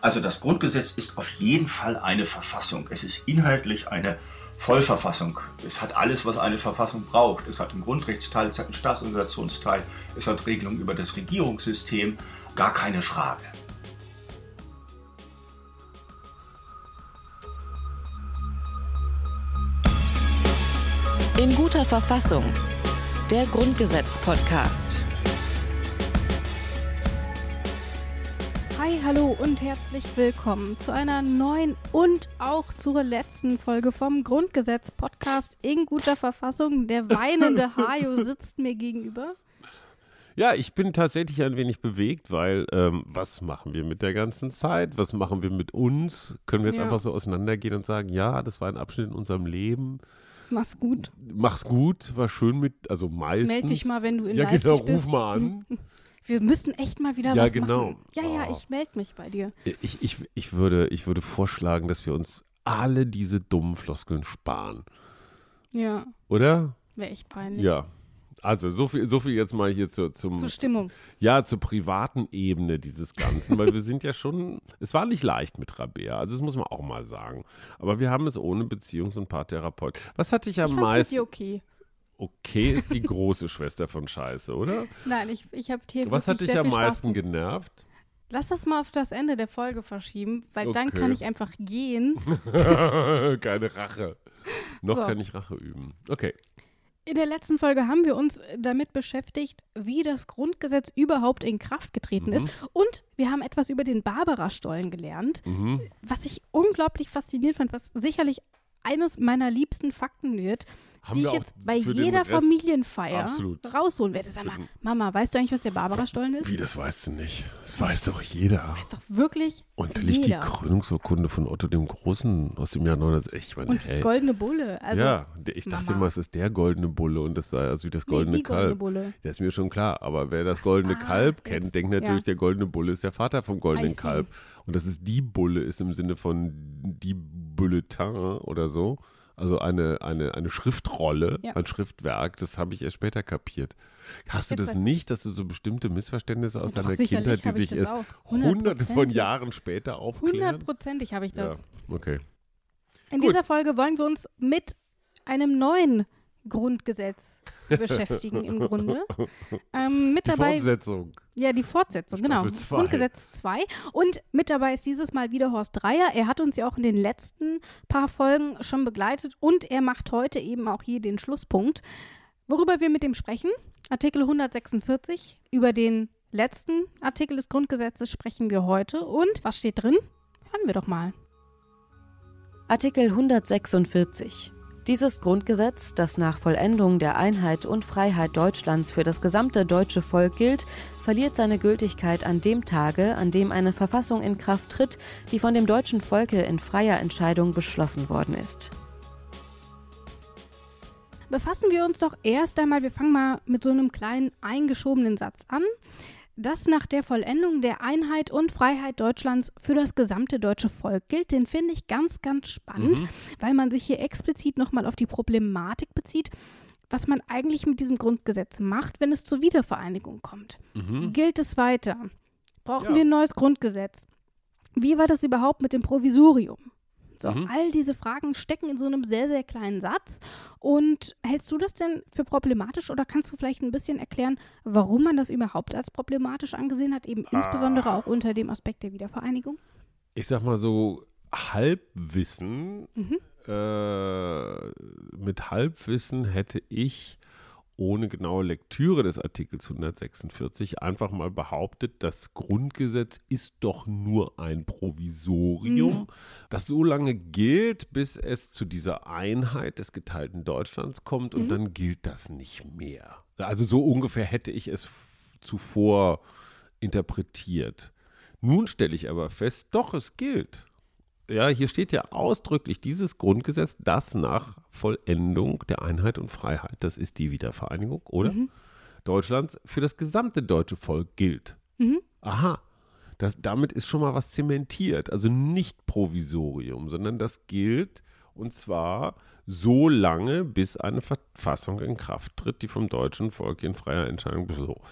Also das Grundgesetz ist auf jeden Fall eine Verfassung. Es ist inhaltlich eine Vollverfassung. Es hat alles, was eine Verfassung braucht. Es hat einen Grundrechtsteil, es hat einen Staatsorganisationsteil, es hat Regelungen über das Regierungssystem. Gar keine Frage. In guter Verfassung. Der Grundgesetz-Podcast. Hallo und herzlich willkommen zu einer neuen und auch zur letzten Folge vom Grundgesetz-Podcast in guter Verfassung. Der weinende Hajo sitzt mir gegenüber. Ja, ich bin tatsächlich ein wenig bewegt, weil ähm, was machen wir mit der ganzen Zeit? Was machen wir mit uns? Können wir jetzt Ja. einfach so auseinandergehen und sagen, ja, das war ein Abschnitt in unserem Leben. Mach's gut. Mach's gut, war schön mit, also meistens. Meld dich mal, wenn du in Ja, Leipzig genau, ruf bist. mal an. Wir müssen echt mal wieder Ja, was genau. machen. Ja, ja, Oh. ich melde mich bei dir. Ich, ich, ich, würde, ich würde vorschlagen, dass wir uns alle diese dummen Floskeln sparen. Ja, Oder? wäre echt peinlich. Ja. Also, so viel, so viel jetzt mal hier zu, zum, Zur Stimmung. Ja, zur privaten Ebene dieses Ganzen, weil wir sind ja schon, es war nicht leicht mit Rabea, also das muss man auch mal sagen. Aber wir haben es ohne Beziehungs- und Paartherapeut. Was hat dich am Ich fand's mit meisten, okay. Okay, ist die große Schwester von Scheiße, oder? Nein, ich, ich habe hier Was hat dich am meisten genervt? Lass das mal auf das Ende der Folge verschieben, weil dann Okay. kann ich einfach gehen. Keine Rache. Noch So. kann ich Rache üben. Okay. In der letzten Folge haben wir uns damit beschäftigt, wie das Grundgesetz überhaupt in Kraft getreten Mhm. ist. Und wir haben etwas über den Barbara-Stollen gelernt, Mhm. was ich unglaublich faszinierend fand, was sicherlich eines meiner liebsten Fakten wird, die ich jetzt bei jeder Familienfeier Absolut. rausholen werde. Sag mal, Mama, weißt du eigentlich, was der Barbara-Stollen ist? Wie, das weißt du nicht. Das weiß doch jeder. Weiß doch wirklich Und da liegt jeder. die Krönungsurkunde von Otto dem Großen aus dem Jahr 1960. Ich meine, Und hey. goldene Bulle. Also, ja, ich dachte Mama. immer, es ist der goldene Bulle und das sei also wie das nee, goldene goldene Kalb. Bulle. Das ist mir schon klar. Aber wer das Ach, goldene ah, Kalb jetzt, kennt, denkt natürlich, ja. der goldene Bulle ist der Vater vom goldenen. Kalb. Und dass es die Bulle ist im Sinne von die Bulletin oder so. Also eine, eine, eine Schriftrolle, Ja. ein Schriftwerk, das habe ich erst später kapiert. Hast du Jetzt das weißt du's. nicht, dass du so bestimmte Missverständnisse aus deiner Kindheit, die sich das erst hunderte von. Jahren später aufklären? Hundertprozentig habe ich das. Ja, okay. In Gut. dieser Folge wollen wir uns mit einem neuen Grundgesetz beschäftigen im Grunde. Ähm, mit Die dabei, Fortsetzung. ja, die Fortsetzung, genau. Zwei. Grundgesetz 2. Und mit dabei ist dieses Mal wieder Horst Dreier. Er hat uns ja auch in den letzten paar Folgen schon begleitet und er macht heute eben auch hier den Schlusspunkt. Worüber wir mit dem sprechen? Artikel 146. Über den letzten Artikel des Grundgesetzes sprechen wir heute. Und was steht drin? Hören wir doch mal. Artikel 146. Dieses Grundgesetz, das nach Vollendung der Einheit und Freiheit Deutschlands für das gesamte deutsche Volk gilt, verliert seine Gültigkeit an dem Tage, an dem eine Verfassung in Kraft tritt, die von dem deutschen Volke in freier Entscheidung beschlossen worden ist. befassen wir uns doch erst einmal, wir fangen mal mit so einem kleinen eingeschobenen Satz an, dass nach der Vollendung der Einheit und Freiheit Deutschlands für das gesamte deutsche Volk gilt. Den finde ich ganz, ganz spannend, weil man sich hier explizit nochmal auf die Problematik bezieht, was man eigentlich mit diesem Grundgesetz macht, wenn es zur Wiedervereinigung kommt. Gilt es weiter? Brauchen Ja. wir ein neues Grundgesetz? Wie war das überhaupt mit dem Provisorium? So, Mhm. all diese Fragen stecken in so einem sehr, sehr kleinen Satz. Und hältst du das denn für problematisch oder kannst du vielleicht ein bisschen erklären, warum man das überhaupt als problematisch angesehen hat, eben insbesondere auch unter dem Aspekt der Wiedervereinigung? ich sag mal so, Halbwissen, Mhm. äh, mit Halbwissen hätte ich ohne genaue Lektüre des Artikels 146 einfach mal behauptet, das Grundgesetz ist doch nur ein Provisorium, Mhm. das so lange gilt, bis es zu dieser Einheit des geteilten Deutschlands kommt und Mhm. dann gilt das nicht mehr. Also so ungefähr hätte ich es zuvor interpretiert. Nun stelle ich aber fest, doch, es gilt. Ja, hier steht ja ausdrücklich dieses Grundgesetz, das nach Vollendung der Einheit und Freiheit, das ist die Wiedervereinigung, oder? Deutschlands für das gesamte deutsche Volk gilt. Mhm. Aha, das, damit ist schon mal was zementiert, also nicht Provisorium, sondern das gilt und zwar so lange, bis eine Verfassung in Kraft tritt, die vom deutschen Volk in freier Entscheidung beschlossen.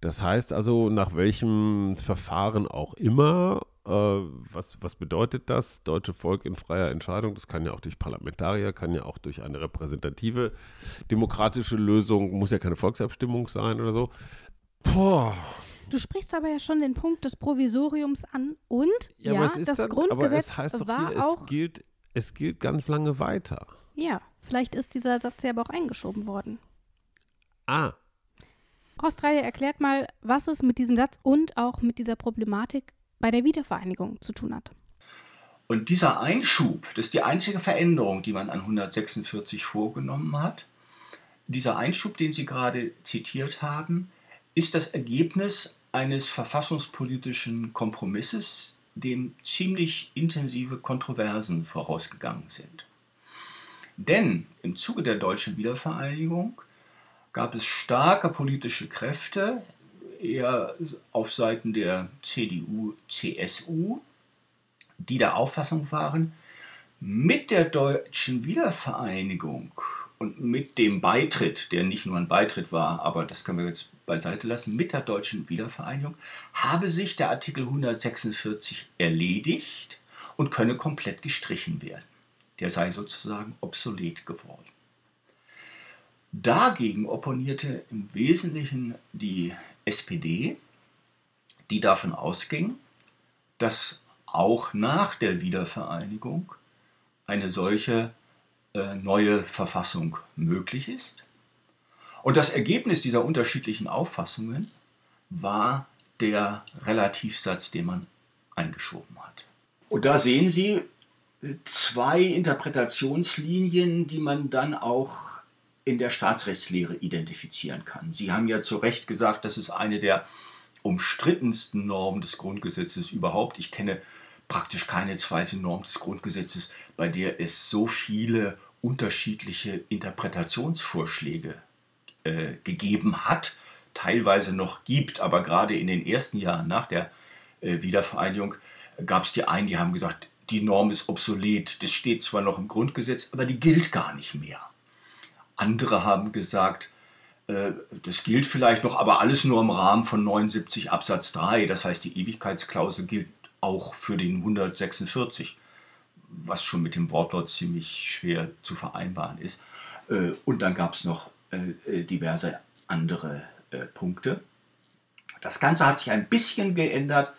Das heißt also, nach welchem Verfahren auch immer, Äh, was, was bedeutet das? Deutsche Volk in freier Entscheidung. Das kann ja auch durch Parlamentarier, kann ja auch durch eine repräsentative demokratische Lösung, muss ja keine Volksabstimmung sein oder so. Boah. Du sprichst aber ja schon den Punkt des Provisoriums an und ja, ja das dann, Grundgesetz heißt war hier, auch. Es gilt, es gilt ganz lange weiter. Ja, vielleicht ist dieser Satz ja aber auch eingeschoben worden. Ah. Australien erklärt mal, was es mit diesem Satz und auch mit dieser Problematik bei der Wiedervereinigung zu tun hat. Und dieser Einschub, das ist die einzige Veränderung, die man an 146 vorgenommen hat. Dieser Einschub, den Sie gerade zitiert haben, ist das Ergebnis eines verfassungspolitischen Kompromisses, dem ziemlich intensive Kontroversen vorausgegangen sind. Denn im Zuge der deutschen Wiedervereinigung gab es starke politische Kräfte, eher auf Seiten der CDU, CSU, die der Auffassung waren, mit der deutschen Wiedervereinigung und mit dem Beitritt, der nicht nur ein Beitritt war, aber das können wir jetzt beiseite lassen, mit der deutschen Wiedervereinigung habe sich der Artikel 146 erledigt und könne komplett gestrichen werden. Der sei sozusagen obsolet geworden. Dagegen opponierte im Wesentlichen die SPD, die davon ausging, dass auch nach der Wiedervereinigung eine solche äh, neue Verfassung möglich ist. Und das Ergebnis dieser unterschiedlichen Auffassungen war der Relativsatz, den man eingeschoben hat. Und da sehen Sie zwei Interpretationslinien, die man dann auch in der Staatsrechtslehre identifizieren kann. Sie haben ja zu Recht gesagt, das ist eine der umstrittensten Normen des Grundgesetzes überhaupt. Ich kenne praktisch keine zweite Norm des Grundgesetzes, bei der es so viele unterschiedliche Interpretationsvorschläge äh, gegeben hat, teilweise noch gibt, aber gerade in den ersten Jahren nach der äh, Wiedervereinigung gab es die einen, die haben gesagt, die Norm ist obsolet, das steht zwar noch im Grundgesetz, aber die gilt gar nicht mehr. Andere haben gesagt, äh, das gilt vielleicht noch, aber alles nur im Rahmen von 79 Absatz 3. Das heißt, die Ewigkeitsklausel gilt auch für den 146, was schon mit dem Wortlaut ziemlich schwer zu vereinbaren ist. Äh, und dann gab es noch äh, diverse andere Punkte. Das Ganze hat sich ein bisschen geändert,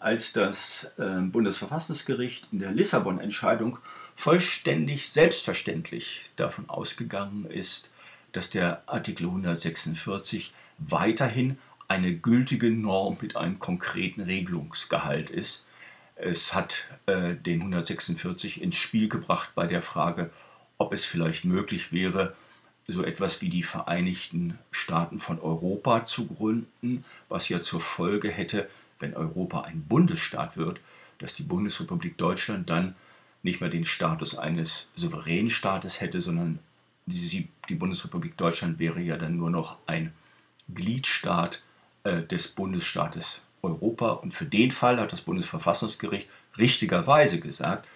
als das Bundesverfassungsgericht in der Lissabon-Entscheidung vollständig selbstverständlich davon ausgegangen ist, dass der Artikel 146 weiterhin eine gültige Norm mit einem konkreten Regelungsgehalt ist. Es hat äh, den 146 ins Spiel gebracht bei der Frage, ob es vielleicht möglich wäre, so etwas wie die Vereinigten Staaten von Europa zu gründen, was ja zur Folge hätte, wenn Europa ein Bundesstaat wird, dass die Bundesrepublik Deutschland dann nicht mehr den Status eines souveränen Staates hätte, sondern die, die Bundesrepublik Deutschland wäre ja dann nur noch ein Gliedstaat äh, des Bundesstaates Europa. Und für den Fall hat das Bundesverfassungsgericht richtigerweise gesagt,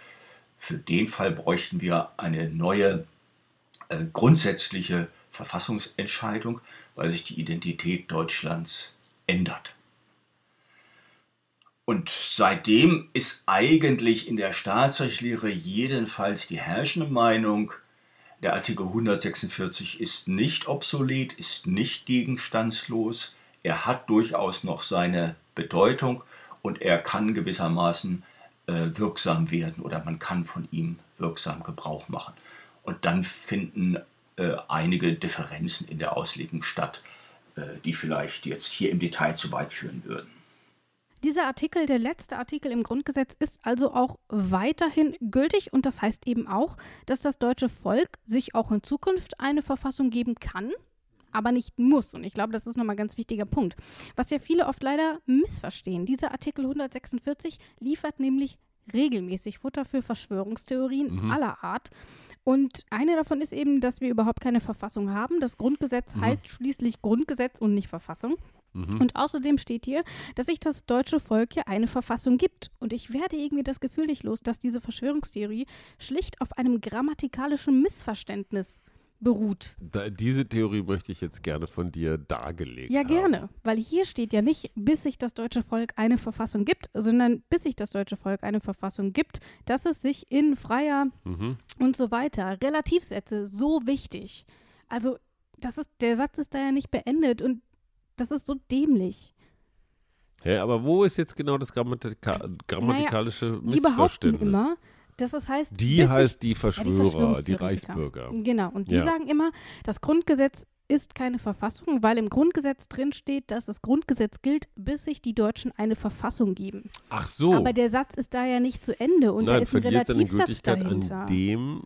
für den Fall bräuchten wir eine neue äh, grundsätzliche Verfassungsentscheidung, weil sich die Identität Deutschlands ändert. Und seitdem ist eigentlich in der Staatsrechtslehre jedenfalls die herrschende Meinung, der Artikel 146 ist nicht obsolet, ist nicht gegenstandslos, er hat durchaus noch seine Bedeutung und er kann gewissermaßen äh, wirksam werden oder man kann von ihm wirksam Gebrauch machen. Und dann finden äh, einige Differenzen in der Auslegung statt, äh, die vielleicht jetzt hier im Detail zu weit führen würden. Dieser Artikel, der letzte Artikel im Grundgesetz, ist also auch weiterhin gültig und das heißt eben auch, dass das deutsche Volk sich auch in Zukunft eine Verfassung geben kann, aber nicht muss. Und ich glaube, das ist nochmal ein ganz wichtiger Punkt. Was ja viele oft leider missverstehen. Dieser Artikel 146 liefert nämlich regelmäßig Futter für Verschwörungstheorien mhm. aller Art. Und eine davon ist eben, dass wir überhaupt keine Verfassung haben. Das Grundgesetz mhm. heißt schließlich Grundgesetz und nicht Verfassung. Mhm. Und außerdem steht hier, dass sich das deutsche Volk ja eine Verfassung gibt. Und ich werde irgendwie das Gefühl nicht los, dass diese Verschwörungstheorie schlicht auf einem grammatikalischen Missverständnis beruht. Da, diese Theorie möchte ich jetzt gerne von dir dargelegt Ja, haben. gerne, weil hier steht ja nicht, bis sich das deutsche Volk eine Verfassung gibt, sondern bis sich das deutsche Volk eine Verfassung gibt, dass es sich in freier Mhm. und so weiter. Relativsätze, so wichtig. Also, das ist, der Satz ist da ja nicht beendet und das ist so dämlich. Ja, aber wo ist jetzt genau das Grammatika grammatikalische Die behaupten Missverständnis? immer, dass es heißt, Die heißt sich, die Verschwörer, die Verschwörungstheoretiker. Reichsbürger. Genau, und die Ja. sagen immer, das Grundgesetz ist keine Verfassung, weil im Grundgesetz drin steht, dass das Grundgesetz gilt, bis sich die Deutschen eine Verfassung geben. Ach so. Aber der Satz ist da ja nicht zu Ende und da Nein, ist ein Relativsatz dahinter. an dem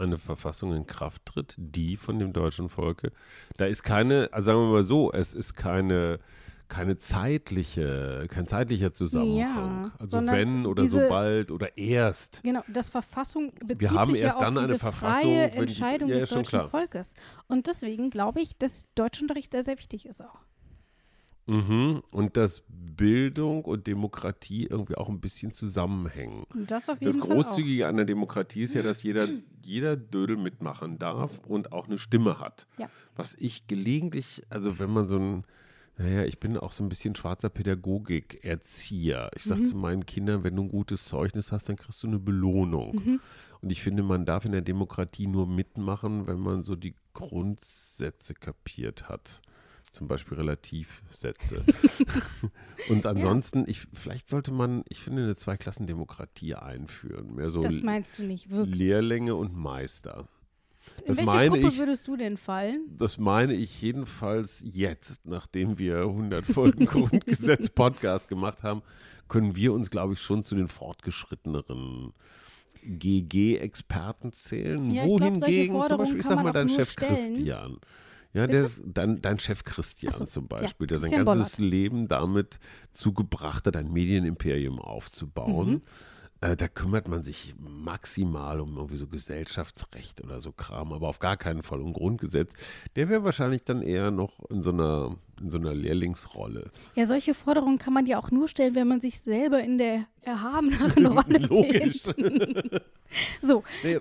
eine Verfassung in Kraft tritt, die von dem deutschen Volke. Da ist keine, also sagen wir mal so, es ist keine, keine zeitliche, kein zeitlicher Zusammenhang. Ja, also wenn oder diese- sobald oder erst. Genau, das Verfassung bezieht haben sich erst ja auf dann eine diese Verfassung, freie wenn die- Entscheidung ja, des deutschen klar. Volkes. Und deswegen glaube ich, dass Deutschunterricht sehr, sehr wichtig ist auch. Mhm. Und dass Bildung und Demokratie irgendwie auch ein bisschen zusammenhängen. Das auf Das jeden Fall auch. Großzügige an der Demokratie ist ja, dass jeder, jeder Dödel mitmachen darf und auch eine Stimme hat. Ja. Was ich gelegentlich, also wenn man so ein, naja, ich bin auch so ein bisschen schwarzer Pädagogik-Erzieher. Ich Mhm. sage zu meinen Kindern, wenn du ein gutes Zeugnis hast, dann kriegst du eine Belohnung. Mhm. Und ich finde, man darf in der Demokratie nur mitmachen, wenn man so die Grundsätze kapiert hat. Zum Beispiel Relativsätze. Und ansonsten, ich, vielleicht sollte man, ich finde, eine Zweiklassendemokratie einführen. Mehr so Das meinst du nicht wirklich. Lehrlinge und Meister. In das welche meine Gruppe ich- würdest du denn fallen? Das meine ich jedenfalls jetzt, nachdem wir 100 Folgen Grundgesetz-Podcast gemacht haben, können wir uns, glaube ich, schon zu den fortgeschritteneren GG-Experten zählen. Ja, ich glaub, Wohingegen, zum Beispiel, ich sag mal, dein Chef stellen. Christian. Ja, der ist, dein, dein Chef Christian so, zum ja, Beispiel, der sein ganzes Bollert. Leben damit zugebracht hat, ein Medienimperium aufzubauen. Mhm. Äh, da kümmert man sich maximal um irgendwie so Gesellschaftsrecht oder so Kram, aber auf gar keinen Fall um Grundgesetz. Der wäre wahrscheinlich dann eher noch in so einer, in so einer Lehrlingsrolle. Ja, solche Forderungen kann man ja auch nur stellen, wenn man sich selber in der erhabeneren Rolle Logisch. So, Nee,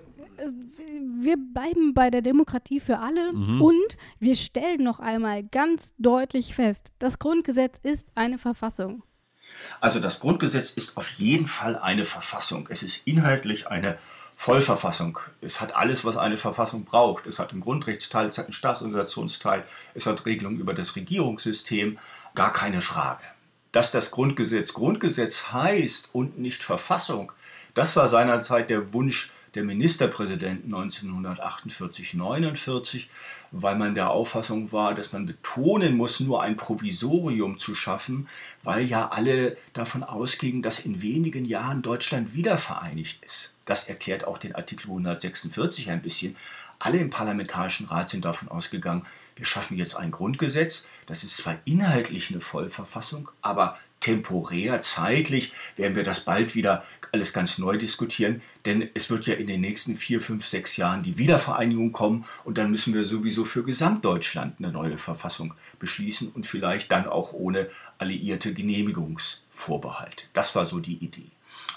wir bleiben bei der Demokratie für alle Mhm. und wir stellen noch einmal ganz deutlich fest, das Grundgesetz ist eine Verfassung. Also das Grundgesetz ist auf jeden Fall eine Verfassung. Es ist inhaltlich eine Vollverfassung. Es hat alles, was eine Verfassung braucht. Es hat einen Grundrechtsteil, es hat einen Staatsorganisationsteil, es hat Regelungen über das Regierungssystem. Gar keine Frage. Dass das Grundgesetz Grundgesetz heißt und nicht Verfassung, das war seinerzeit der Wunsch der Ministerpräsidenten 1948, 49, weil man der Auffassung war, dass man betonen muss, nur ein Provisorium zu schaffen, weil ja alle davon ausgingen, dass in wenigen Jahren Deutschland wiedervereinigt ist. Das erklärt auch den Artikel 146 ein bisschen. Alle im Parlamentarischen Rat sind davon ausgegangen, wir schaffen jetzt ein Grundgesetz. Das ist zwar inhaltlich eine Vollverfassung, aber temporär, zeitlich werden wir das bald wieder alles ganz neu diskutieren, denn es wird ja in den nächsten vier, fünf, sechs Jahren die Wiedervereinigung kommen und dann müssen wir sowieso für Gesamtdeutschland eine neue Verfassung beschließen und vielleicht dann auch ohne alliierte Genehmigungsvorbehalte. Das war so die Idee.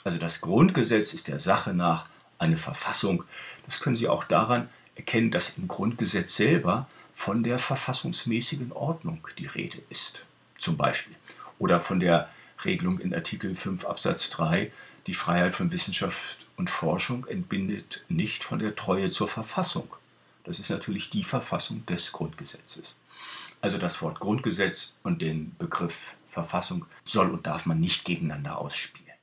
Also das Grundgesetz ist der Sache nach eine Verfassung. Das können Sie auch daran erkennen, dass im Grundgesetz selber von der verfassungsmäßigen Ordnung die Rede ist. Zum Beispiel. Oder von der Regelung in Artikel 5 Absatz 3, die Freiheit von Wissenschaft und Forschung entbindet nicht von der Treue zur Verfassung. Das ist natürlich die Verfassung des Grundgesetzes. Also das Wort Grundgesetz und den Begriff Verfassung soll und darf man nicht gegeneinander ausspielen.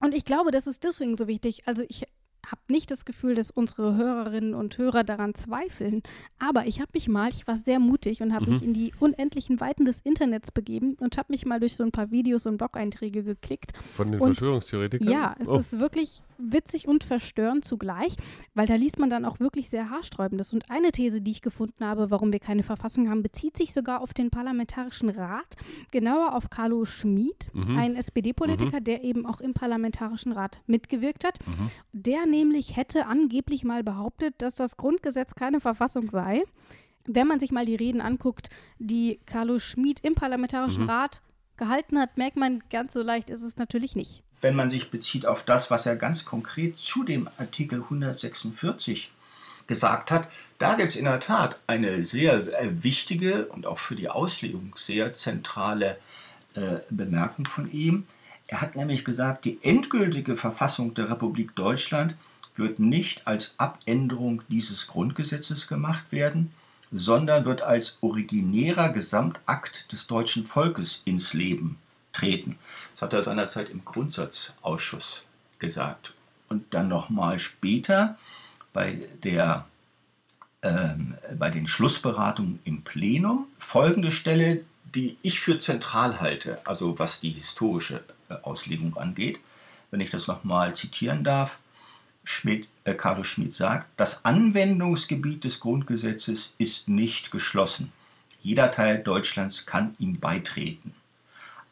Und ich glaube, das ist deswegen so wichtig. Also ich habe nicht das Gefühl, dass unsere Hörerinnen und Hörer daran zweifeln. Aber ich habe mich mal, ich war sehr mutig und habe Mhm. mich in die unendlichen Weiten des Internets begeben und habe mich mal durch so ein paar Videos und Blog-Einträge geklickt. von den Und- Verschwörungstheoretikern? Ja, es oh. ist wirklich witzig und verstörend zugleich, weil da liest man dann auch wirklich sehr haarsträubendes. Und eine These, die ich gefunden habe, warum wir keine Verfassung haben, bezieht sich sogar auf den Parlamentarischen Rat, genauer auf Carlo Schmid, Mhm. ein SPD-Politiker, der eben auch im Parlamentarischen Rat mitgewirkt hat. Mhm. Der nämlich hätte angeblich mal behauptet, dass das Grundgesetz keine Verfassung sei. Wenn man sich mal die Reden anguckt, die Carlo Schmid im Parlamentarischen Mhm. Rat gehalten hat, merkt man, ganz so leicht ist es natürlich nicht. wenn man sich bezieht auf das, was er ganz konkret zu dem Artikel 146 gesagt hat, da gibt es in der Tat eine sehr äh, wichtige und auch für die Auslegung sehr zentrale äh, Bemerkung von ihm. Er hat nämlich gesagt, die endgültige Verfassung der Republik Deutschland wird nicht als Abänderung dieses Grundgesetzes gemacht werden, sondern wird als originärer Gesamtakt des deutschen Volkes ins Leben treten. Das hat er seinerzeit im Grundsatzausschuss gesagt. Und dann nochmal später bei, der, ähm, bei den Schlussberatungen im Plenum folgende Stelle, die ich für zentral halte, also was die historische äh, Auslegung angeht. Wenn ich das nochmal zitieren darf, Schmidt, Carlo Schmidt sagt, das Anwendungsgebiet des Grundgesetzes ist nicht geschlossen. Jeder Teil Deutschlands kann ihm beitreten.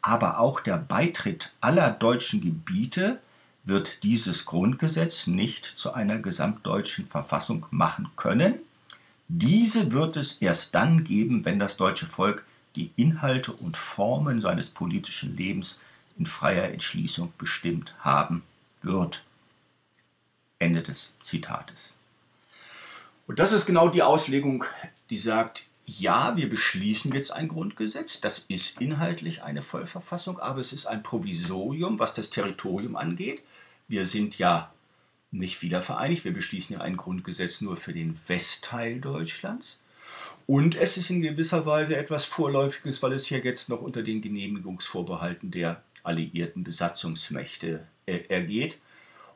Aber auch der Beitritt aller deutschen Gebiete wird dieses Grundgesetz nicht zu einer gesamtdeutschen Verfassung machen können. Diese wird es erst dann geben, wenn das deutsche Volk die Inhalte und Formen seines politischen Lebens in freier Entschließung bestimmt haben wird. Ende des Zitates. Und das ist genau die Auslegung, die sagt, ja, wir beschließen jetzt ein Grundgesetz, das ist inhaltlich eine Vollverfassung, aber es ist ein Provisorium, was das Territorium angeht. Wir sind ja nicht wiedervereinigt, wir beschließen ja ein Grundgesetz nur für den Westteil Deutschlands. Und es ist in gewisser Weise etwas Vorläufiges, weil es hier jetzt noch unter den Genehmigungsvorbehalten der alliierten Besatzungsmächte äh, ergeht.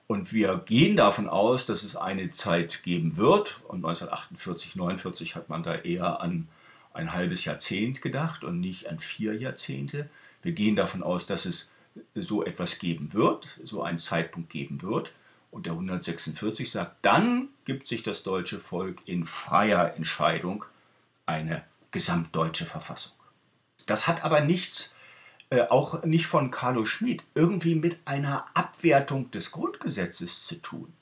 Und wir gehen davon aus, dass es eine Zeit geben wird. Und 1948, 49 hat man da eher an ein halbes Jahrzehnt gedacht und nicht an vier Jahrzehnte. Wir gehen davon aus, dass es so etwas geben wird, so einen Zeitpunkt geben wird. Und der 146 sagt, dann gibt sich das deutsche Volk in freier Entscheidung eine gesamtdeutsche Verfassung. Das hat aber nichts äh, auch nicht von Carlo Schmid, irgendwie mit einer Abwertung des Grundgesetzes zu tun.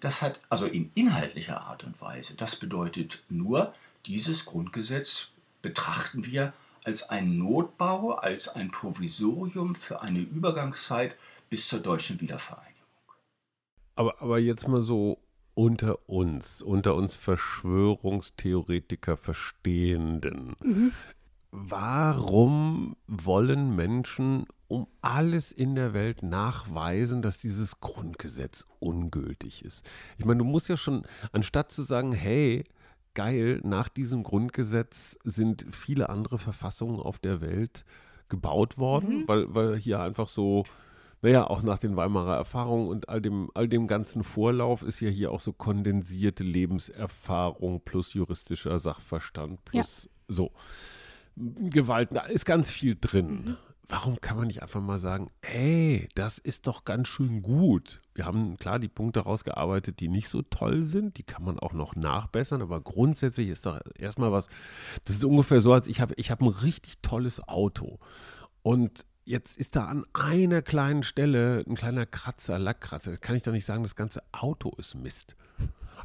Das hat also in inhaltlicher Art und Weise. Das bedeutet nur, dieses Grundgesetz betrachten wir als ein Notbau, als ein Provisorium für eine Übergangszeit bis zur deutschen Wiedervereinigung. Aber, aber jetzt mal so unter uns, unter uns Verschwörungstheoretiker Verstehenden. Mhm. Warum wollen Menschen um alles in der Welt nachweisen, dass dieses Grundgesetz ungültig ist? Ich meine, du musst ja schon, anstatt zu sagen, hey, geil, nach diesem Grundgesetz sind viele andere Verfassungen auf der Welt gebaut worden, mhm. weil, weil hier einfach so, naja, auch nach den Weimarer Erfahrungen und all dem, all dem ganzen Vorlauf ist ja hier auch so kondensierte Lebenserfahrung plus juristischer Sachverstand plus ja. so. Gewalt, da ist ganz viel drin. Warum kann man nicht einfach mal sagen, ey, das ist doch ganz schön gut. Wir haben klar die Punkte rausgearbeitet, die nicht so toll sind, die kann man auch noch nachbessern, aber grundsätzlich ist doch erstmal was, das ist ungefähr so, als ich habe ich hab ein richtig tolles Auto und jetzt ist da an einer kleinen Stelle ein kleiner Kratzer, Lackkratzer. Da kann ich doch nicht sagen, das ganze Auto ist Mist.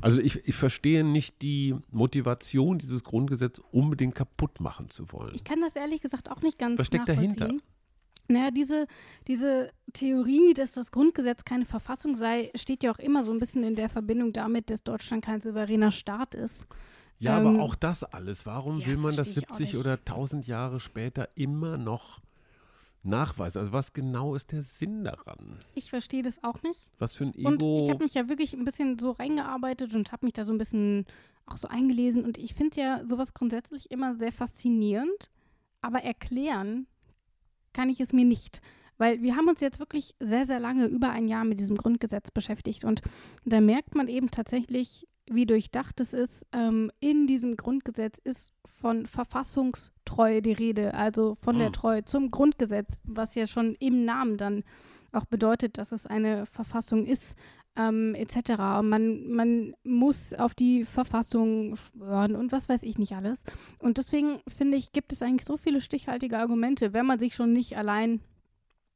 Also ich, ich verstehe nicht die Motivation, dieses Grundgesetz unbedingt kaputt machen zu wollen. Ich kann das ehrlich gesagt auch nicht ganz Was steckt dahinter? Naja, diese, diese Theorie, dass das Grundgesetz keine Verfassung sei, steht ja auch immer so ein bisschen in der Verbindung damit, dass Deutschland kein souveräner Staat ist. Ja, ähm, aber auch das alles. Warum ja, will man das 70 oder 1000 Jahre später immer noch nachweisen? Also was genau ist der Sinn daran? Ich verstehe das auch nicht. Was für ein Ego. Und ich habe mich ja wirklich ein bisschen so reingearbeitet und habe mich da so ein bisschen auch so eingelesen. Und ich finde ja sowas grundsätzlich immer sehr faszinierend, aber erklären kann ich es mir nicht. Weil wir haben uns jetzt wirklich sehr, sehr lange, über ein Jahr mit diesem Grundgesetz beschäftigt. Und da merkt man eben tatsächlich, wie durchdacht es ist. Ähm, in diesem Grundgesetz ist von Verfassungstreue die Rede, also von der hm. Treue zum Grundgesetz, was ja schon im Namen dann auch bedeutet, dass es eine Verfassung ist, ähm, etc. Man, man muss auf die Verfassung schwören und was weiß ich nicht alles. Und deswegen finde ich, gibt es eigentlich so viele stichhaltige Argumente, wenn man sich schon nicht allein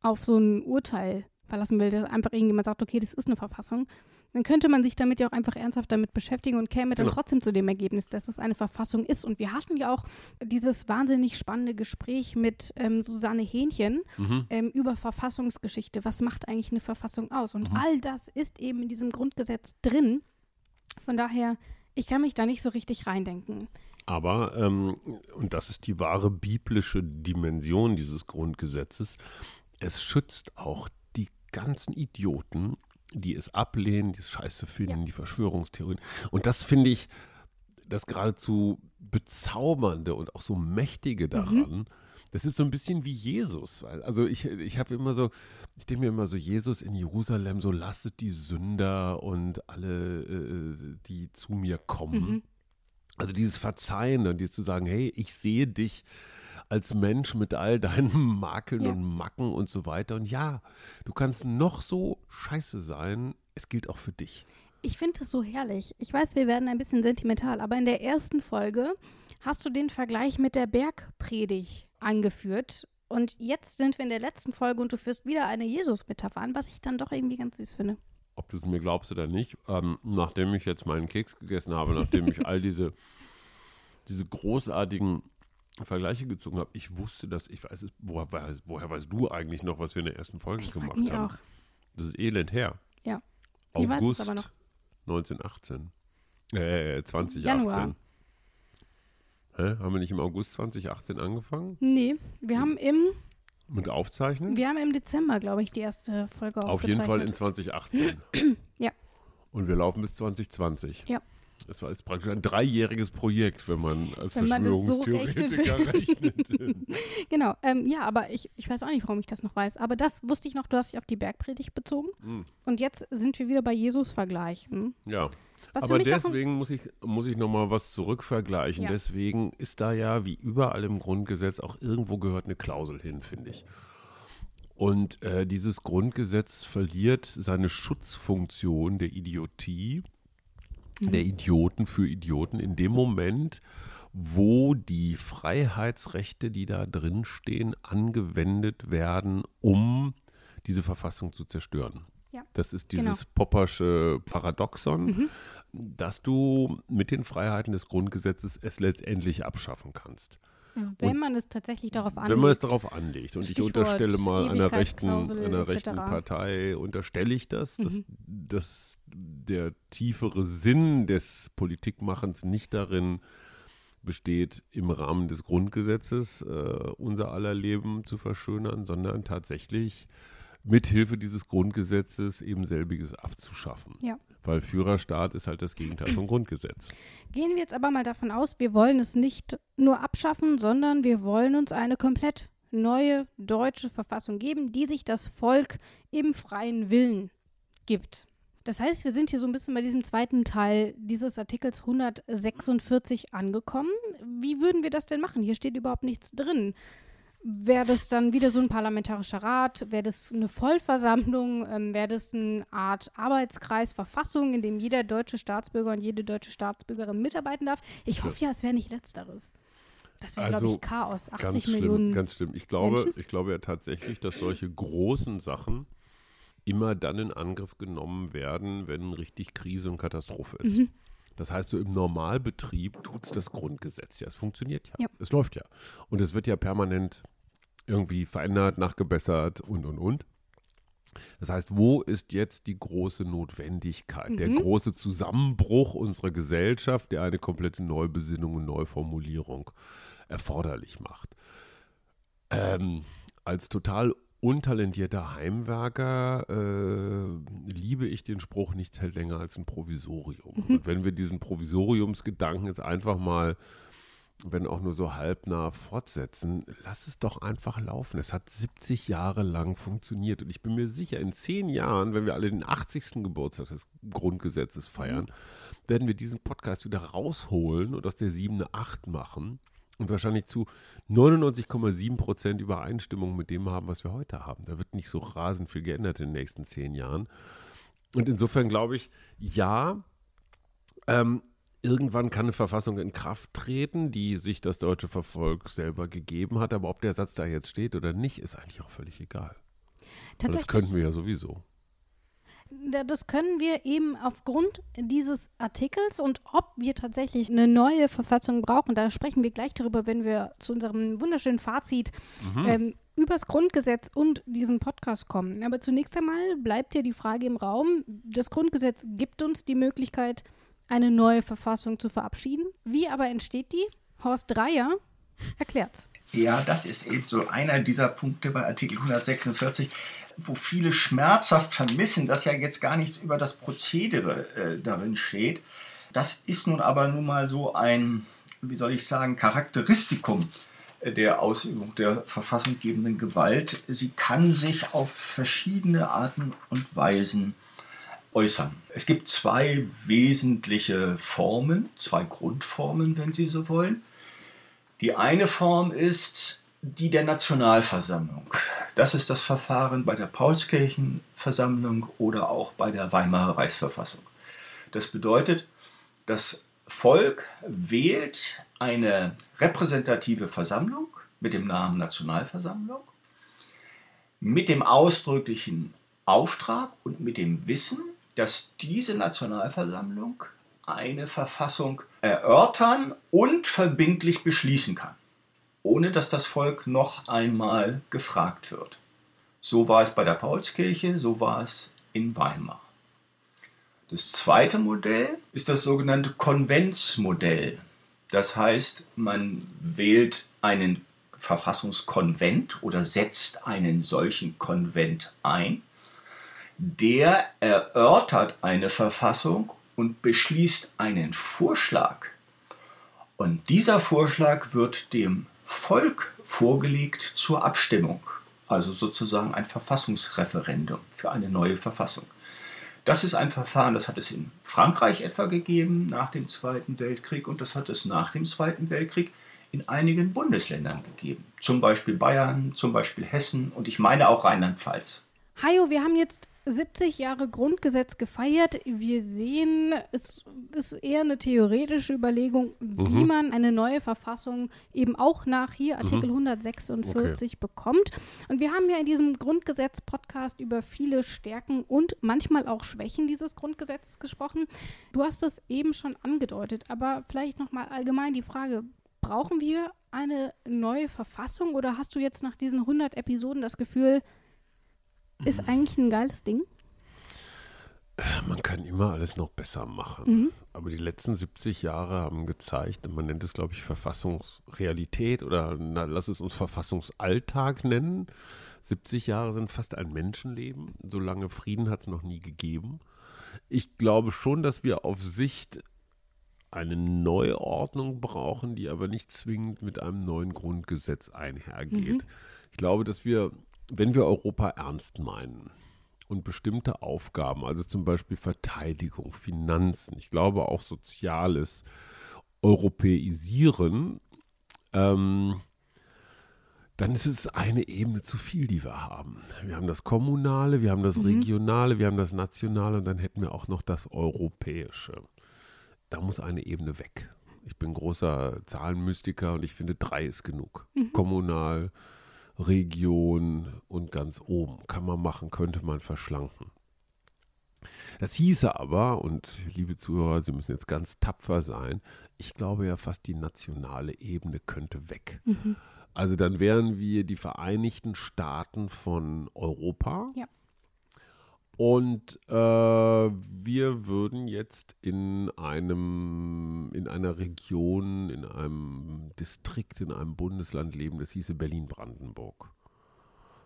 auf so ein Urteil verlassen will, dass einfach irgendjemand sagt, okay, das ist eine Verfassung, dann könnte man sich damit ja auch einfach ernsthaft damit beschäftigen und käme dann genau. trotzdem zu dem Ergebnis, dass es eine Verfassung ist. Und wir hatten ja auch dieses wahnsinnig spannende Gespräch mit ähm, Susanne Hähnchen mhm. ähm, über Verfassungsgeschichte. Was macht eigentlich eine Verfassung aus? Und mhm. all das ist eben in diesem Grundgesetz drin. Von daher Ich kann mich da nicht so richtig reindenken. Aber, ähm, und das ist die wahre biblische Dimension dieses Grundgesetzes, es schützt auch die ganzen Idioten, die es ablehnen, die es scheiße finden, Ja. die Verschwörungstheorien. Und das finde ich das geradezu bezaubernde und auch so mächtige daran. Das ist so ein bisschen wie Jesus. Also ich, ich habe immer so, ich denke mir immer so, Jesus in Jerusalem, so lasset die Sünder und alle, äh, die zu mir kommen. Mhm. Also dieses Verzeihen und dieses zu sagen, hey, ich sehe dich als Mensch mit all deinen Makeln Ja. und Macken und so weiter. Und ja, du kannst noch so scheiße sein, es gilt auch für dich. Ich finde das so herrlich. Ich weiß, wir werden ein bisschen sentimental, aber in der ersten Folge hast du den Vergleich mit der Bergpredigt angeführt. Und jetzt sind wir in der letzten Folge und du führst wieder eine Jesus-Metapher an, was ich dann doch irgendwie ganz süß finde. Ob du es mir glaubst oder nicht, ähm, nachdem ich jetzt meinen Keks gegessen habe, nachdem ich all diese, diese großartigen Vergleiche gezogen habe, ich wusste, dass ich weiß, es- woher, weiß- woher weißt du eigentlich noch, was wir in der ersten Folge Ich gemacht haben? auch. Das ist elend her. Ja. Ich weiß es August aber noch. 1918. Äh, 2018. Januar. Hä? Haben wir nicht im August 2018 angefangen Nee, wir haben im, mit Aufzeichnen? wir haben im Dezember, glaube ich, die erste Folge Auf jeden Fall in aufgezeichnet. 2018. Ja. Und wir laufen bis 2020. Ja. Das war jetzt praktisch ein dreijähriges Projekt, wenn man als Wenn man das so Verschwörungstheoretiker rechnet. Genau, ähm, ja, aber ich, ich weiß auch nicht, warum ich das noch weiß. Aber das wusste ich noch, du hast dich auf die Bergpredigt bezogen. Hm. Und jetzt sind wir wieder bei Jesus-Vergleich. Hm? ja. Was Aber deswegen muss ich, muss ich nochmal was zurückvergleichen. Ja. Deswegen ist da ja, wie überall im Grundgesetz, auch irgendwo gehört eine Klausel hin, finde ich. Und äh, dieses Grundgesetz verliert seine Schutzfunktion der Idiotie, Mhm. Der Idioten für Idioten in dem Moment, wo die Freiheitsrechte, die da drin stehen, angewendet werden, um diese Verfassung zu zerstören. Ja. Das ist Genau. dieses Poppersche Paradoxon, Mhm. dass du mit den Freiheiten des Grundgesetzes es letztendlich abschaffen kannst. Wenn man es tatsächlich darauf anlegt. Wenn man es darauf anlegt. Und ich Stichwort unterstelle mal einer rechten, einer rechten Partei, unterstelle ich das, dass, Mhm. dass der tiefere Sinn des Politikmachens nicht darin besteht, im Rahmen des Grundgesetzes äh, unser aller Leben zu verschönern, sondern tatsächlich mithilfe dieses Grundgesetzes eben selbiges abzuschaffen. Ja. Weil Führerstaat ist halt das Gegenteil vom Grundgesetz. Gehen wir jetzt aber mal davon aus, wir wollen es nicht nur abschaffen, sondern wir wollen uns eine komplett neue deutsche Verfassung geben, die sich das Volk im freien Willen gibt. Das heißt, wir sind hier so ein bisschen bei diesem zweiten Teil dieses Artikels 146 angekommen. Wie würden wir das denn machen? Hier steht überhaupt nichts drin. Wäre das dann wieder so ein parlamentarischer Rat? Wäre das eine Vollversammlung? Ähm, Wäre das eine Art Arbeitskreis, Verfassung, in dem jeder deutsche Staatsbürger und jede deutsche Staatsbürgerin mitarbeiten darf? Ich hoffe ja, es wäre nicht letzteres. Das wäre, glaube Also, ich, Chaos. 80 Ganz Millionen. schlimm, ganz schlimm. Ich glaube, Menschen? ich glaube ja tatsächlich, dass solche großen Sachen immer dann in Angriff genommen werden, wenn richtig Krise und Katastrophe ist. Mhm. Das heißt, so im Normalbetrieb tut es das Grundgesetz ja. Es funktioniert ja. Ja. Es läuft ja. Und es wird ja permanent irgendwie verändert, nachgebessert und, und, und. Das heißt, wo ist jetzt die große Notwendigkeit, der Mhm. große Zusammenbruch unserer Gesellschaft, der eine komplette Neubesinnung und Neuformulierung erforderlich macht? Ähm, als total untalentierter Heimwerker äh, liebe ich den Spruch, nichts hält länger als ein Provisorium. Und wenn wir diesen Provisoriumsgedanken jetzt einfach mal, wenn auch nur so halbnah fortsetzen, lass es doch einfach laufen. Es hat 70 Jahre lang funktioniert. Und ich bin mir sicher, in zehn Jahren, wenn wir alle den 80. Geburtstag des Grundgesetzes feiern, werden wir diesen Podcast wieder rausholen und aus der 7 eine 8 machen und wahrscheinlich zu 99,7 Prozent Übereinstimmung mit dem haben, was wir heute haben. Da wird nicht so rasend viel geändert in den nächsten zehn Jahren. Und insofern glaube ich, ja, ähm, irgendwann kann eine Verfassung in Kraft treten, die sich das deutsche Volk selber gegeben hat. Aber ob der Satz da jetzt steht oder nicht, ist eigentlich auch völlig egal. Das könnten wir ja sowieso. Da- Das können wir eben aufgrund dieses Artikels und ob wir tatsächlich eine neue Verfassung brauchen, da sprechen wir gleich darüber, wenn wir zu unserem wunderschönen Fazit ähm, übers Grundgesetz und diesen Podcast kommen. Aber zunächst einmal bleibt ja die Frage im Raum, das Grundgesetz gibt uns die Möglichkeit, eine neue Verfassung zu verabschieden. Wie aber entsteht die? Horst Dreier erklärt's. Ja, das ist eben so einer dieser Punkte bei Artikel 146, wo viele schmerzhaft vermissen, dass ja jetzt gar nichts über das Prozedere äh, darin steht. Das ist nun aber nun mal so ein, wie soll ich sagen, Charakteristikum der Ausübung der verfassunggebenden Gewalt. Sie kann sich auf verschiedene Arten und Weisen äußern. Es gibt zwei wesentliche Formen, zwei Grundformen, wenn Sie so wollen. Die eine Form ist die der Nationalversammlung. Das ist das Verfahren bei der Paulskirchenversammlung oder auch bei der Weimarer Reichsverfassung. Das bedeutet, das Volk wählt eine repräsentative Versammlung mit dem Namen Nationalversammlung, mit dem ausdrücklichen Auftrag und mit dem Wissen, dass diese Nationalversammlung eine Verfassung erörtern und verbindlich beschließen kann, ohne dass das Volk noch einmal gefragt wird. So war es bei der Paulskirche, so war es in Weimar. Das zweite Modell ist das sogenannte Konventsmodell. Das heißt, man wählt einen Verfassungskonvent oder setzt einen solchen Konvent ein. Der erörtert eine Verfassung und beschließt einen Vorschlag. Und dieser Vorschlag wird dem Volk vorgelegt zur Abstimmung, also sozusagen ein Verfassungsreferendum für eine neue Verfassung. Das ist ein Verfahren, das hat es in Frankreich etwa gegeben nach dem Zweiten Weltkrieg und das hat es nach dem Zweiten Weltkrieg in einigen Bundesländern gegeben. Zum Beispiel Bayern, zum Beispiel Hessen und ich meine auch Rheinland-Pfalz. Hajo, wir haben jetzt 70 Jahre Grundgesetz gefeiert. Wir sehen, es ist eher eine theoretische Überlegung, wie mhm. man eine neue Verfassung eben auch nach hier Artikel mhm. 146 okay. bekommt. Und wir haben ja in diesem Grundgesetz-Podcast über viele Stärken und manchmal auch Schwächen dieses Grundgesetzes gesprochen. Du hast es eben schon angedeutet, aber vielleicht nochmal allgemein die Frage, brauchen wir eine neue Verfassung oder hast du jetzt nach diesen 100 Episoden das Gefühl, ist eigentlich ein geiles Ding. Man kann immer alles noch besser machen. Mhm. Aber die letzten 70 Jahre haben gezeigt, man nennt es, glaube ich, Verfassungsrealität oder na, lass es uns Verfassungsalltag nennen. 70 Jahre sind fast ein Menschenleben. So lange Frieden hat es noch nie gegeben. Ich glaube schon, dass wir auf Sicht eine neue Ordnung brauchen, die aber nicht zwingend mit einem neuen Grundgesetz einhergeht. Mhm. Ich glaube, dass wir wenn wir Europa ernst meinen und bestimmte Aufgaben, also zum Beispiel Verteidigung, Finanzen, ich glaube auch Soziales, europäisieren, ähm, dann ist es eine Ebene zu viel, die wir haben. Wir haben das Kommunale, wir haben das mhm. Regionale, wir haben das Nationale und dann hätten wir auch noch das Europäische. Da muss eine Ebene weg. Ich bin großer Zahlenmystiker und ich finde, drei ist genug. Mhm. Kommunal, Region und ganz oben. Kann man machen, könnte man verschlanken. Das hieße aber, und liebe Zuhörer, Sie müssen jetzt ganz tapfer sein, ich glaube ja fast die nationale Ebene könnte weg. Mhm. Also dann wären wir die Vereinigten Staaten von Europa. Ja. Und äh, wir würden jetzt in einem, in einer Region, in einem Distrikt, in einem Bundesland leben, das hieße Berlin-Brandenburg.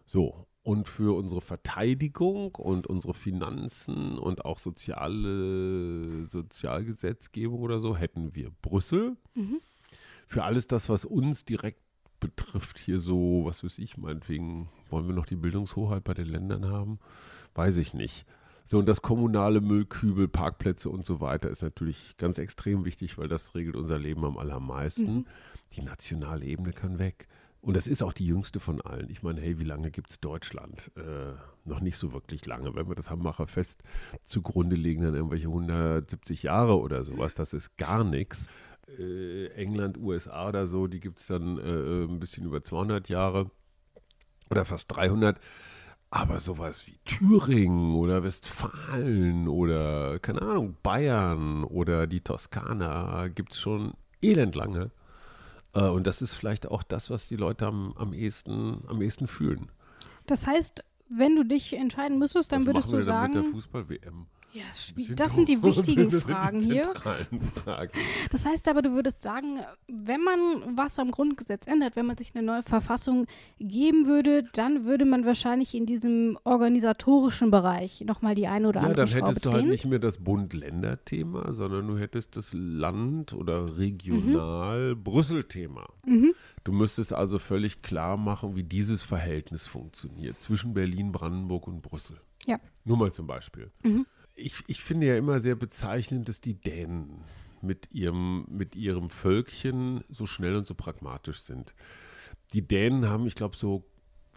So, und für unsere Verteidigung und unsere Finanzen und auch soziale Sozialgesetzgebung oder so hätten wir Brüssel. Mhm. Für alles das, was uns direkt betrifft, hier so, was weiß ich, meinetwegen wollen wir noch die Bildungshoheit bei den Ländern haben weiß ich nicht. So, und das kommunale Müllkübel, Parkplätze und so weiter ist natürlich ganz extrem wichtig, weil das regelt unser Leben am allermeisten. Mhm. Die nationale Ebene kann weg. Und das ist auch die jüngste von allen. Ich meine, hey, wie lange gibt es Deutschland? Äh, noch nicht so wirklich lange. Wenn wir das Hambacher Fest zugrunde legen, dann irgendwelche 170 Jahre oder sowas, das ist gar nichts. Äh, England, USA oder so, die gibt es dann äh, ein bisschen über 200 Jahre oder fast 300. Aber sowas wie Thüringen oder Westfalen oder, keine Ahnung, Bayern oder die Toskana gibt es schon elendlange. Äh, und das ist vielleicht auch das, was die Leute am, am, ehesten, am ehesten fühlen. Das heißt, wenn du dich entscheiden müsstest, dann was würdest du sagen. Mit der Fußball-WM. Ja, das sind die wichtigen Fragen die hier. Fragen. Das heißt aber, du würdest sagen, wenn man was am Grundgesetz ändert, wenn man sich eine neue Verfassung geben würde, dann würde man wahrscheinlich in diesem organisatorischen Bereich nochmal die eine oder Ja, andere dann Schraube hättest du halt nicht mehr das Bund-Länder-Thema, sondern du hättest das Land- oder Regional-Brüssel-Thema. Mhm. Du müsstest also völlig klar machen, wie dieses Verhältnis funktioniert zwischen Berlin, Brandenburg und Brüssel. Ja. Nur mal zum Beispiel. Mhm. Ich, ich finde ja immer sehr bezeichnend, dass die Dänen mit ihrem, mit ihrem Völkchen so schnell und so pragmatisch sind. Die Dänen haben, ich glaube, so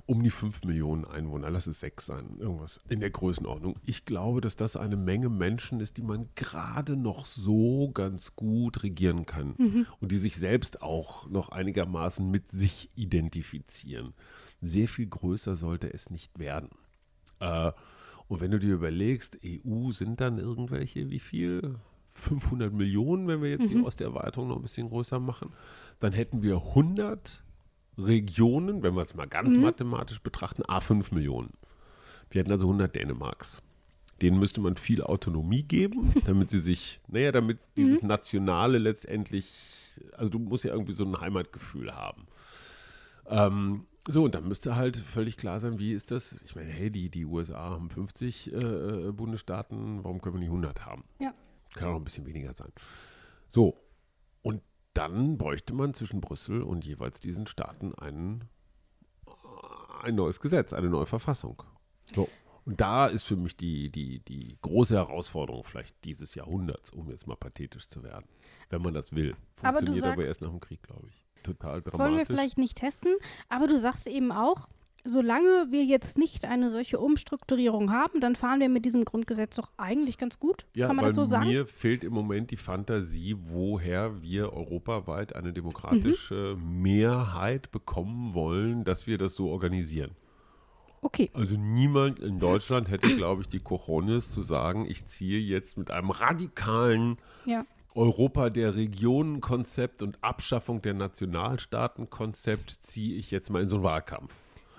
um die 5 Millionen Einwohner, lass es sechs sein, irgendwas in der Größenordnung. Ich glaube, dass das eine Menge Menschen ist, die man gerade noch so ganz gut regieren kann und die sich selbst auch noch einigermaßen mit sich identifizieren. Sehr viel größer sollte es nicht werden. Äh, und wenn du dir überlegst, EU sind dann irgendwelche, wie viel? 500 Millionen, wenn wir jetzt die Osterweiterung noch ein bisschen größer machen, dann hätten wir 100 Regionen, wenn wir es mal ganz mathematisch betrachten, A5 Millionen. Wir hätten also 100 Dänemarks. Denen müsste man viel Autonomie geben, damit sie sich, naja, damit dieses Nationale letztendlich, also du musst ja irgendwie so ein Heimatgefühl haben. Ähm, so, und dann müsste halt völlig klar sein, wie ist das? Ich meine, hey, die, die USA haben 50 äh, äh, Bundesstaaten, warum können wir nicht 100 haben? Ja. Kann auch ein bisschen weniger sein. So, und dann bräuchte man zwischen Brüssel und jeweils diesen Staaten einen, ein neues Gesetz, eine neue Verfassung. So. Und da ist für mich die, die, die große Herausforderung vielleicht dieses Jahrhunderts, um jetzt mal pathetisch zu werden, wenn man das will. Aber Funktioniert aber, sagst- erst nach dem Krieg, glaube ich. Total dramatisch. Wollen wir vielleicht nicht testen, aber du sagst eben auch, solange wir jetzt nicht eine solche Umstrukturierung haben, dann fahren wir mit diesem Grundgesetz doch eigentlich ganz gut. Ja, Kann man das so sagen? mir fehlt im Moment die Fantasie, woher wir europaweit eine demokratische Mhm. Mehrheit bekommen wollen, dass wir das so organisieren. Okay. Also niemand in Deutschland hätte, glaube ich, die Cojones zu sagen, ich ziehe jetzt mit einem radikalen Ja. Europa der Regionen-Konzept und Abschaffung der Nationalstaaten-Konzept ziehe ich jetzt mal in so einen Wahlkampf.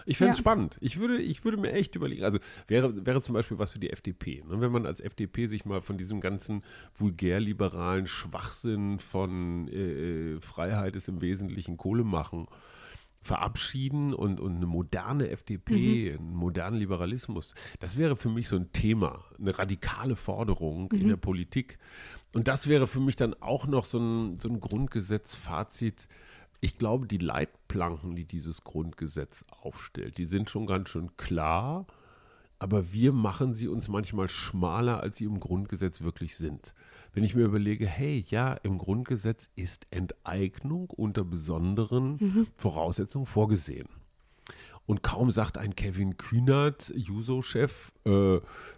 Ich fände es Ja. spannend. Ich würde, ich würde mir echt überlegen, also wäre, wäre zum Beispiel was für die FDP. Ne? Wenn man als FDP sich mal von diesem ganzen vulgärliberalen Schwachsinn von äh, Freiheit ist im Wesentlichen Kohle machen, verabschieden und, und eine moderne FDP, einen modernen Liberalismus, das wäre für mich so ein Thema, eine radikale Forderung in der Politik. Und das wäre für mich dann auch noch so ein, so ein Grundgesetz-Fazit. Ich glaube, die Leitplanken, die dieses Grundgesetz aufstellt, die sind schon ganz schön klar, aber wir machen sie uns manchmal schmaler, als sie im Grundgesetz wirklich sind. Wenn ich mir überlege, hey, ja, im Grundgesetz ist Enteignung unter besonderen Voraussetzungen vorgesehen. Und kaum sagt ein Kevin Kühnert, Juso-Chef, äh,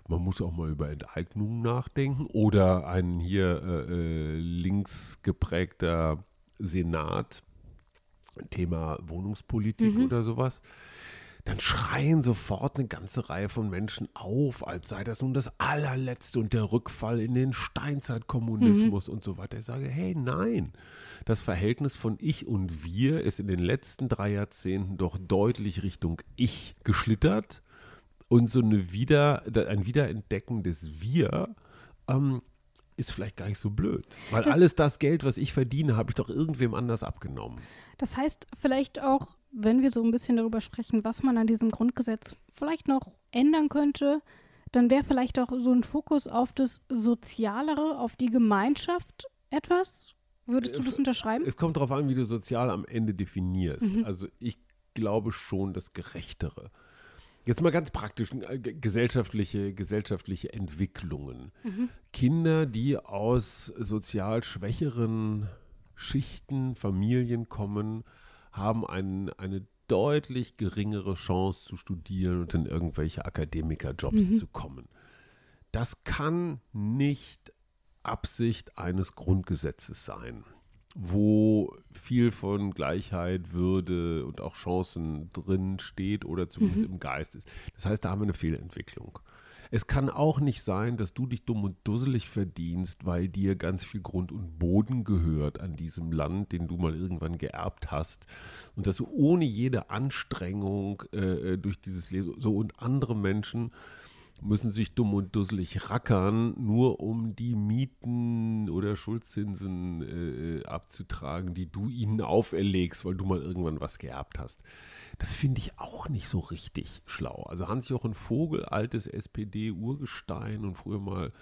man muss auch mal über Enteignungen nachdenken. Oder ein hier äh, äh, links geprägter Senat, Thema Wohnungspolitik oder sowas. Dann schreien sofort eine ganze Reihe von Menschen auf, als sei das nun das allerletzte und der Rückfall in den Steinzeitkommunismus und so weiter. Ich sage, hey, nein, das Verhältnis von Ich und Wir ist in den letzten drei Jahrzehnten doch deutlich Richtung Ich geschlittert und so eine Wieder, ein Wiederentdecken des Wir ähm, ist vielleicht gar nicht so blöd. Weil Das- alles das Geld, was ich verdiene, habe ich doch irgendwem anders abgenommen. Das heißt vielleicht auch, wenn wir so ein bisschen darüber sprechen, was man an diesem Grundgesetz vielleicht noch ändern könnte, dann wäre vielleicht auch so ein Fokus auf das Sozialere, auf die Gemeinschaft etwas. Würdest du das unterschreiben? Es kommt darauf an, wie du sozial am Ende definierst. Mhm. Also ich glaube schon das Gerechtere. Jetzt mal ganz praktisch, äh, ge- gesellschaftliche, gesellschaftliche Entwicklungen. Mhm. Kinder, die aus sozial schwächeren Schichten, Familien kommen, haben ein, eine deutlich geringere Chance zu studieren und in irgendwelche Akademikerjobs zu kommen. Das kann nicht Absicht eines Grundgesetzes sein, wo viel von Gleichheit, Würde und auch Chancen drin steht oder zumindest im Geist ist. Das heißt, da haben wir eine Fehlentwicklung. Es kann auch nicht sein, dass du dich dumm und dusselig verdienst, weil dir ganz viel Grund und Boden gehört an diesem Land, den du mal irgendwann geerbt hast. Und dass du ohne jede Anstrengung äh, durch dieses Leben, so und andere Menschen müssen sich dumm und dusselig rackern, nur um die Mieten oder Schuldzinsen äh, abzutragen, die du ihnen auferlegst, weil du mal irgendwann was geerbt hast. Das finde ich auch nicht so richtig schlau. Also Hans-Jochen Vogel, altes SPD-Urgestein und früher mal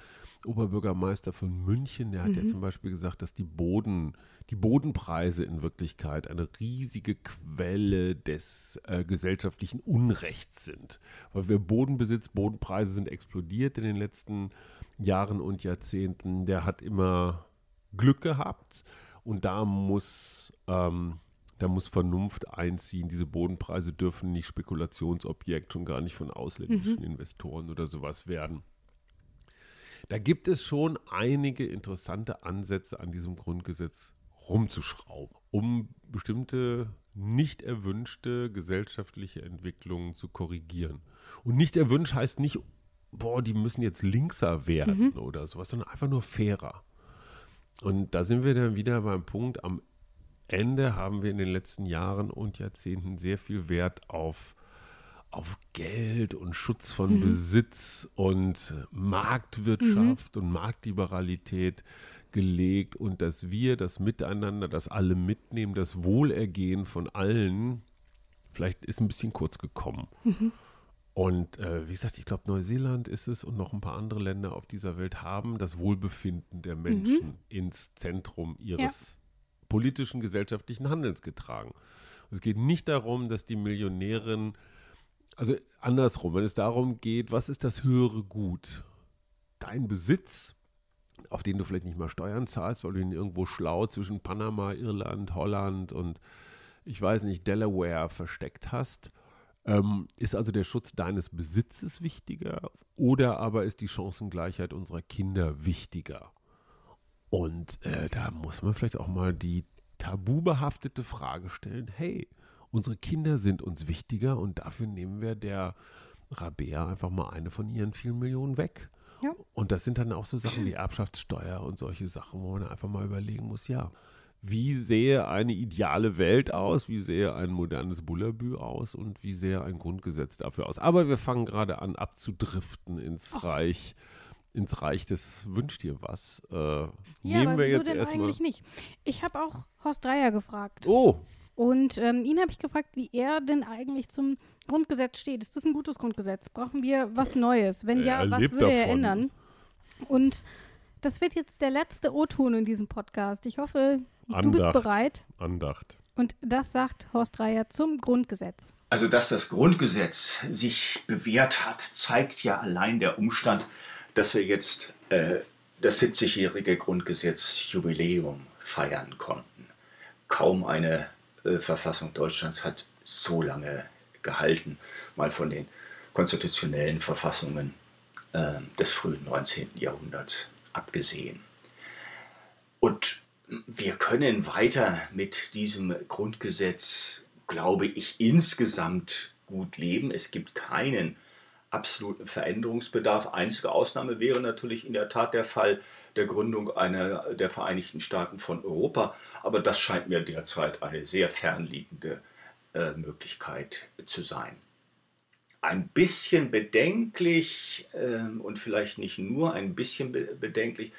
Oberbürgermeister von München, der hat mhm. ja zum Beispiel gesagt, dass die Boden, die Bodenpreise in Wirklichkeit eine riesige Quelle des äh, gesellschaftlichen Unrechts sind. Weil wir Bodenbesitz, Bodenpreise sind explodiert in den letzten Jahren und Jahrzehnten. Der hat immer Glück gehabt und da muss ähm, da muss Vernunft einziehen. Diese Bodenpreise dürfen nicht Spekulationsobjekt, schon gar nicht von ausländischen mhm. Investoren oder sowas werden. Da gibt es schon einige interessante Ansätze an diesem Grundgesetz rumzuschrauben, um bestimmte nicht erwünschte gesellschaftliche Entwicklungen zu korrigieren. Und nicht erwünscht heißt nicht, boah, die müssen jetzt linkser werden mhm. oder sowas, sondern einfach nur fairer. Und da sind wir dann wieder beim Punkt, am Ende haben wir in den letzten Jahren und Jahrzehnten sehr viel Wert auf auf Geld und Schutz von mhm. Besitz und Marktwirtschaft mhm. und Marktliberalität gelegt und dass wir das Miteinander, das alle mitnehmen, das Wohlergehen von allen, vielleicht ist ein bisschen kurz gekommen. Mhm. Und äh, wie gesagt, ich glaube, Neuseeland ist es und noch ein paar andere Länder auf dieser Welt haben das Wohlbefinden der Menschen mhm. ins Zentrum ihres. Politischen, gesellschaftlichen Handelns getragen. es geht nicht darum, dass die Millionären also andersrum, wenn es darum geht, was ist das höhere Gut? Dein Besitz, auf den du vielleicht nicht mal Steuern zahlst, weil du ihn irgendwo schlau zwischen Panama, Irland, Holland und ich weiß nicht, Delaware versteckt hast. Ähm, ist also der Schutz deines Besitzes wichtiger oder aber ist die Chancengleichheit unserer Kinder wichtiger? Und äh, da muss man vielleicht auch mal die tabubehaftete Frage stellen, hey, unsere Kinder sind uns wichtiger und dafür nehmen wir der Rabea einfach mal eine von ihren vielen Millionen weg. Ja. Und das sind dann auch so Sachen wie Erbschaftssteuer und solche Sachen, wo man einfach mal überlegen muss, ja, wie sehe eine ideale Welt aus, wie sehe ein modernes Bullabü aus und wie sehe ein Grundgesetz dafür aus. Aber wir fangen gerade an abzudriften ins Ach. Reich ins Reich des Wünscht dir was. Äh, ja, nehmen aber wir wieso jetzt denn erstmal. eigentlich nicht? Ich habe auch Horst Dreier gefragt. Oh, und ähm, ihn habe ich gefragt, wie er denn eigentlich zum Grundgesetz steht. Ist das ein gutes Grundgesetz? Brauchen wir was Neues? Wenn ja, was würde davon. er ändern? Und das wird jetzt der letzte O-Ton in diesem Podcast. Ich hoffe, Andacht. du bist bereit. Andacht. Und das sagt Horst Dreier zum Grundgesetz. Also, dass das Grundgesetz sich bewährt hat, zeigt ja allein der Umstand, dass wir jetzt äh, das 70-jährige Grundgesetz-Jubiläum feiern konnten. Kaum eine äh, Verfassung Deutschlands hat so lange gehalten, mal von den konstitutionellen Verfassungen äh, des frühen 19. Jahrhunderts abgesehen. Und wir können weiter mit diesem Grundgesetz, glaube ich, insgesamt gut leben. Es gibt keinen absoluten Veränderungsbedarf. Einzige Ausnahme wäre natürlich in der Tat der Fall der Gründung einer der Vereinigten Staaten von Europa. Aber das scheint mir derzeit eine sehr fernliegende äh, Möglichkeit zu sein. Ein bisschen bedenklich äh, und vielleicht nicht nur ein bisschen be bedenklich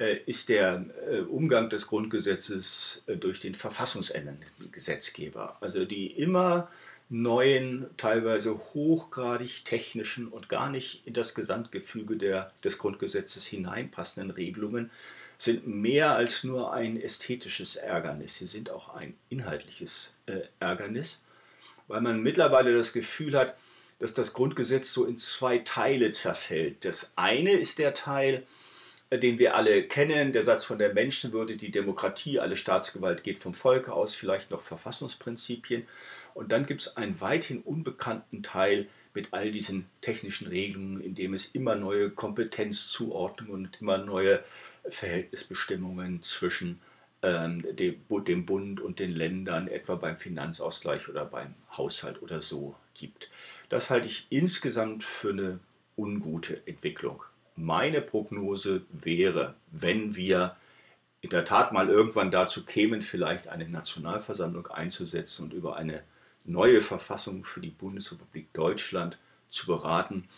äh, ist der äh, Umgang des Grundgesetzes äh, durch den verfassungsändernden Gesetzgeber. Also die immer neuen, teilweise hochgradig technischen und gar nicht in das Gesamtgefüge der, des Grundgesetzes hineinpassenden Regelungen sind mehr als nur ein ästhetisches Ärgernis. Sie sind auch ein inhaltliches äh, Ärgernis, weil man mittlerweile das Gefühl hat, dass das Grundgesetz so in zwei Teile zerfällt. Das eine ist der Teil, äh, den wir alle kennen, der Satz von der Menschenwürde, die Demokratie, alle Staatsgewalt geht vom Volk aus, vielleicht noch Verfassungsprinzipien. Und dann gibt es einen weithin unbekannten Teil mit all diesen technischen Regelungen, in dem es immer neue Kompetenzzuordnungen und immer neue Verhältnisbestimmungen zwischen ähm, dem, dem Bund und den Ländern, etwa beim Finanzausgleich oder beim Haushalt oder so gibt. Das halte ich insgesamt für eine ungute Entwicklung. Meine Prognose wäre, wenn wir in der Tat mal irgendwann dazu kämen, vielleicht eine Nationalversammlung einzusetzen und über eine neue Verfassung für die Bundesrepublik Deutschland zu beraten,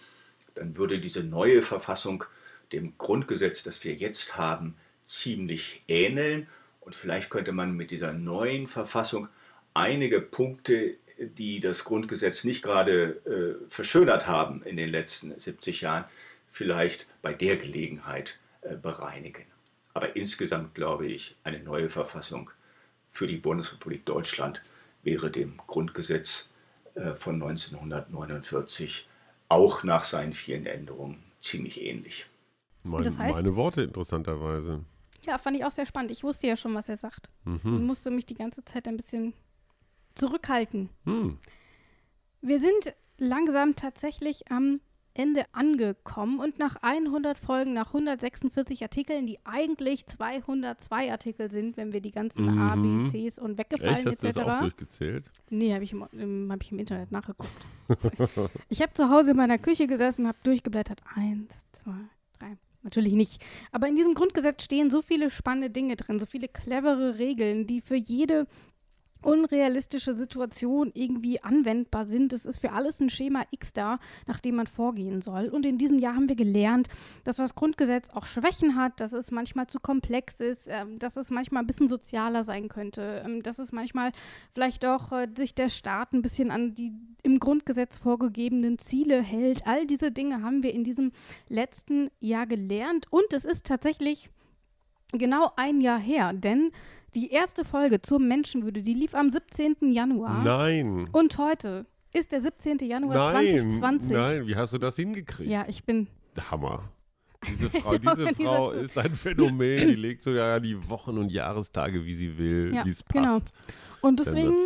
dann würde diese neue Verfassung dem Grundgesetz, das wir jetzt haben, ziemlich ähneln. Und vielleicht könnte man mit dieser neuen Verfassung einige Punkte, die das Grundgesetz nicht gerade äh, verschönert haben in den letzten 70 Jahren, vielleicht bei der Gelegenheit äh, bereinigen. Aber insgesamt glaube ich, eine neue Verfassung für die Bundesrepublik Deutschland wäre dem Grundgesetz äh, von 1949 auch nach seinen vielen Änderungen ziemlich ähnlich. Mein, Das heißt- meine Worte interessanterweise. Ja, fand ich auch sehr spannend. Ich wusste ja schon, was er sagt. Und Mhm. musste mich die ganze Zeit ein bisschen zurückhalten. Hm. Wir sind langsam tatsächlich am Ende angekommen und nach 100 Folgen, nach 146 Artikeln, die eigentlich 202 Artikel sind, wenn wir die ganzen A, B, Mhm. Cs und Echt, weggefallen hast du das auch etc. durchgezählt? Nee, habe ich, im, im, hab ich im Internet nachgeguckt. ich habe zu Hause in meiner Küche gesessen und habe durchgeblättert. Eins, zwei, drei. Natürlich nicht. Aber in diesem Grundgesetz stehen so viele spannende Dinge drin, so viele clevere Regeln, die für jede unrealistische Situation irgendwie anwendbar sind. Es ist für alles ein Schema X da, nach dem man vorgehen soll. Und in diesem Jahr haben wir gelernt, dass das Grundgesetz auch Schwächen hat, dass es manchmal zu komplex ist, ähm, dass es manchmal ein bisschen sozialer sein könnte, ähm, dass es manchmal vielleicht auch äh, sich der Staat ein bisschen an die im Grundgesetz vorgegebenen Ziele hält. All diese Dinge haben wir in diesem letzten Jahr gelernt. Und es ist tatsächlich genau ein Jahr her, denn die erste Folge zur Menschenwürde, die lief am 17. Januar. Nein. Und heute ist der 17. Januar Nein. 2020. Nein, wie hast du das hingekriegt? Ja, ich bin. Hammer. Diese Frau, diese Frau ist ein Phänomen, die legt sogar die Wochen und Jahrestage, wie sie will, Ja, wie es genau. passt. Und deswegen.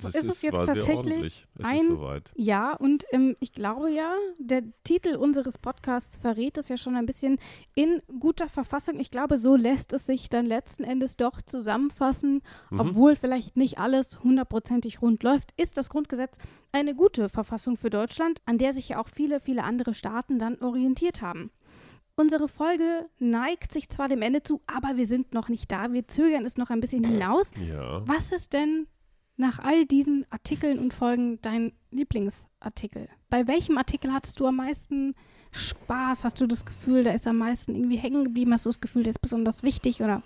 Das ist es jetzt tatsächlich. Es ein- ist ja, und ähm, ich glaube ja, der Titel unseres Podcasts verrät es ja schon ein bisschen in guter Verfassung. Ich glaube, so lässt es sich dann letzten Endes doch zusammenfassen, Mhm. obwohl vielleicht nicht alles hundertprozentig rund läuft, ist das Grundgesetz eine gute Verfassung für Deutschland, an der sich ja auch viele, viele andere Staaten dann orientiert haben. Unsere Folge neigt sich zwar dem Ende zu, aber wir sind noch nicht da. Wir zögern es noch ein bisschen hinaus. Ja. Was ist denn nach all diesen Artikeln und Folgen dein Lieblingsartikel? Bei welchem Artikel hattest du am meisten Spaß? Hast du das Gefühl, da ist am meisten irgendwie hängen geblieben? Hast du das Gefühl, der ist besonders wichtig oder?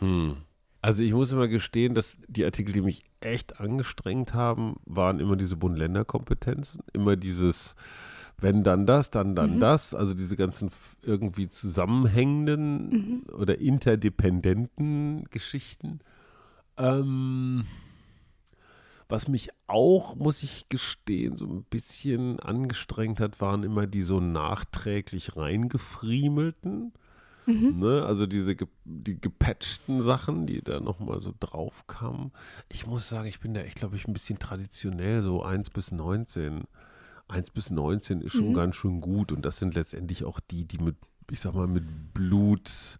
Hm. Also ich muss immer gestehen, dass die Artikel, die mich echt angestrengt haben, waren immer diese Bund-Länder-Kompetenzen. Immer dieses, wenn dann das, dann dann Mhm. das. Also diese ganzen irgendwie zusammenhängenden Mhm. oder interdependenten Geschichten. Ähm, was mich auch, muss ich gestehen, so ein bisschen angestrengt hat, waren immer die so nachträglich reingefriemelten. Mhm. Ne? Also diese ge die gepatchten Sachen, die da nochmal so drauf kamen. Ich muss sagen, ich bin da echt, glaube ich, ein bisschen traditionell, so 1 bis 19. 1 bis 19 ist schon Mhm. ganz schön gut und das sind letztendlich auch die, die mit, ich sag mal, mit Blut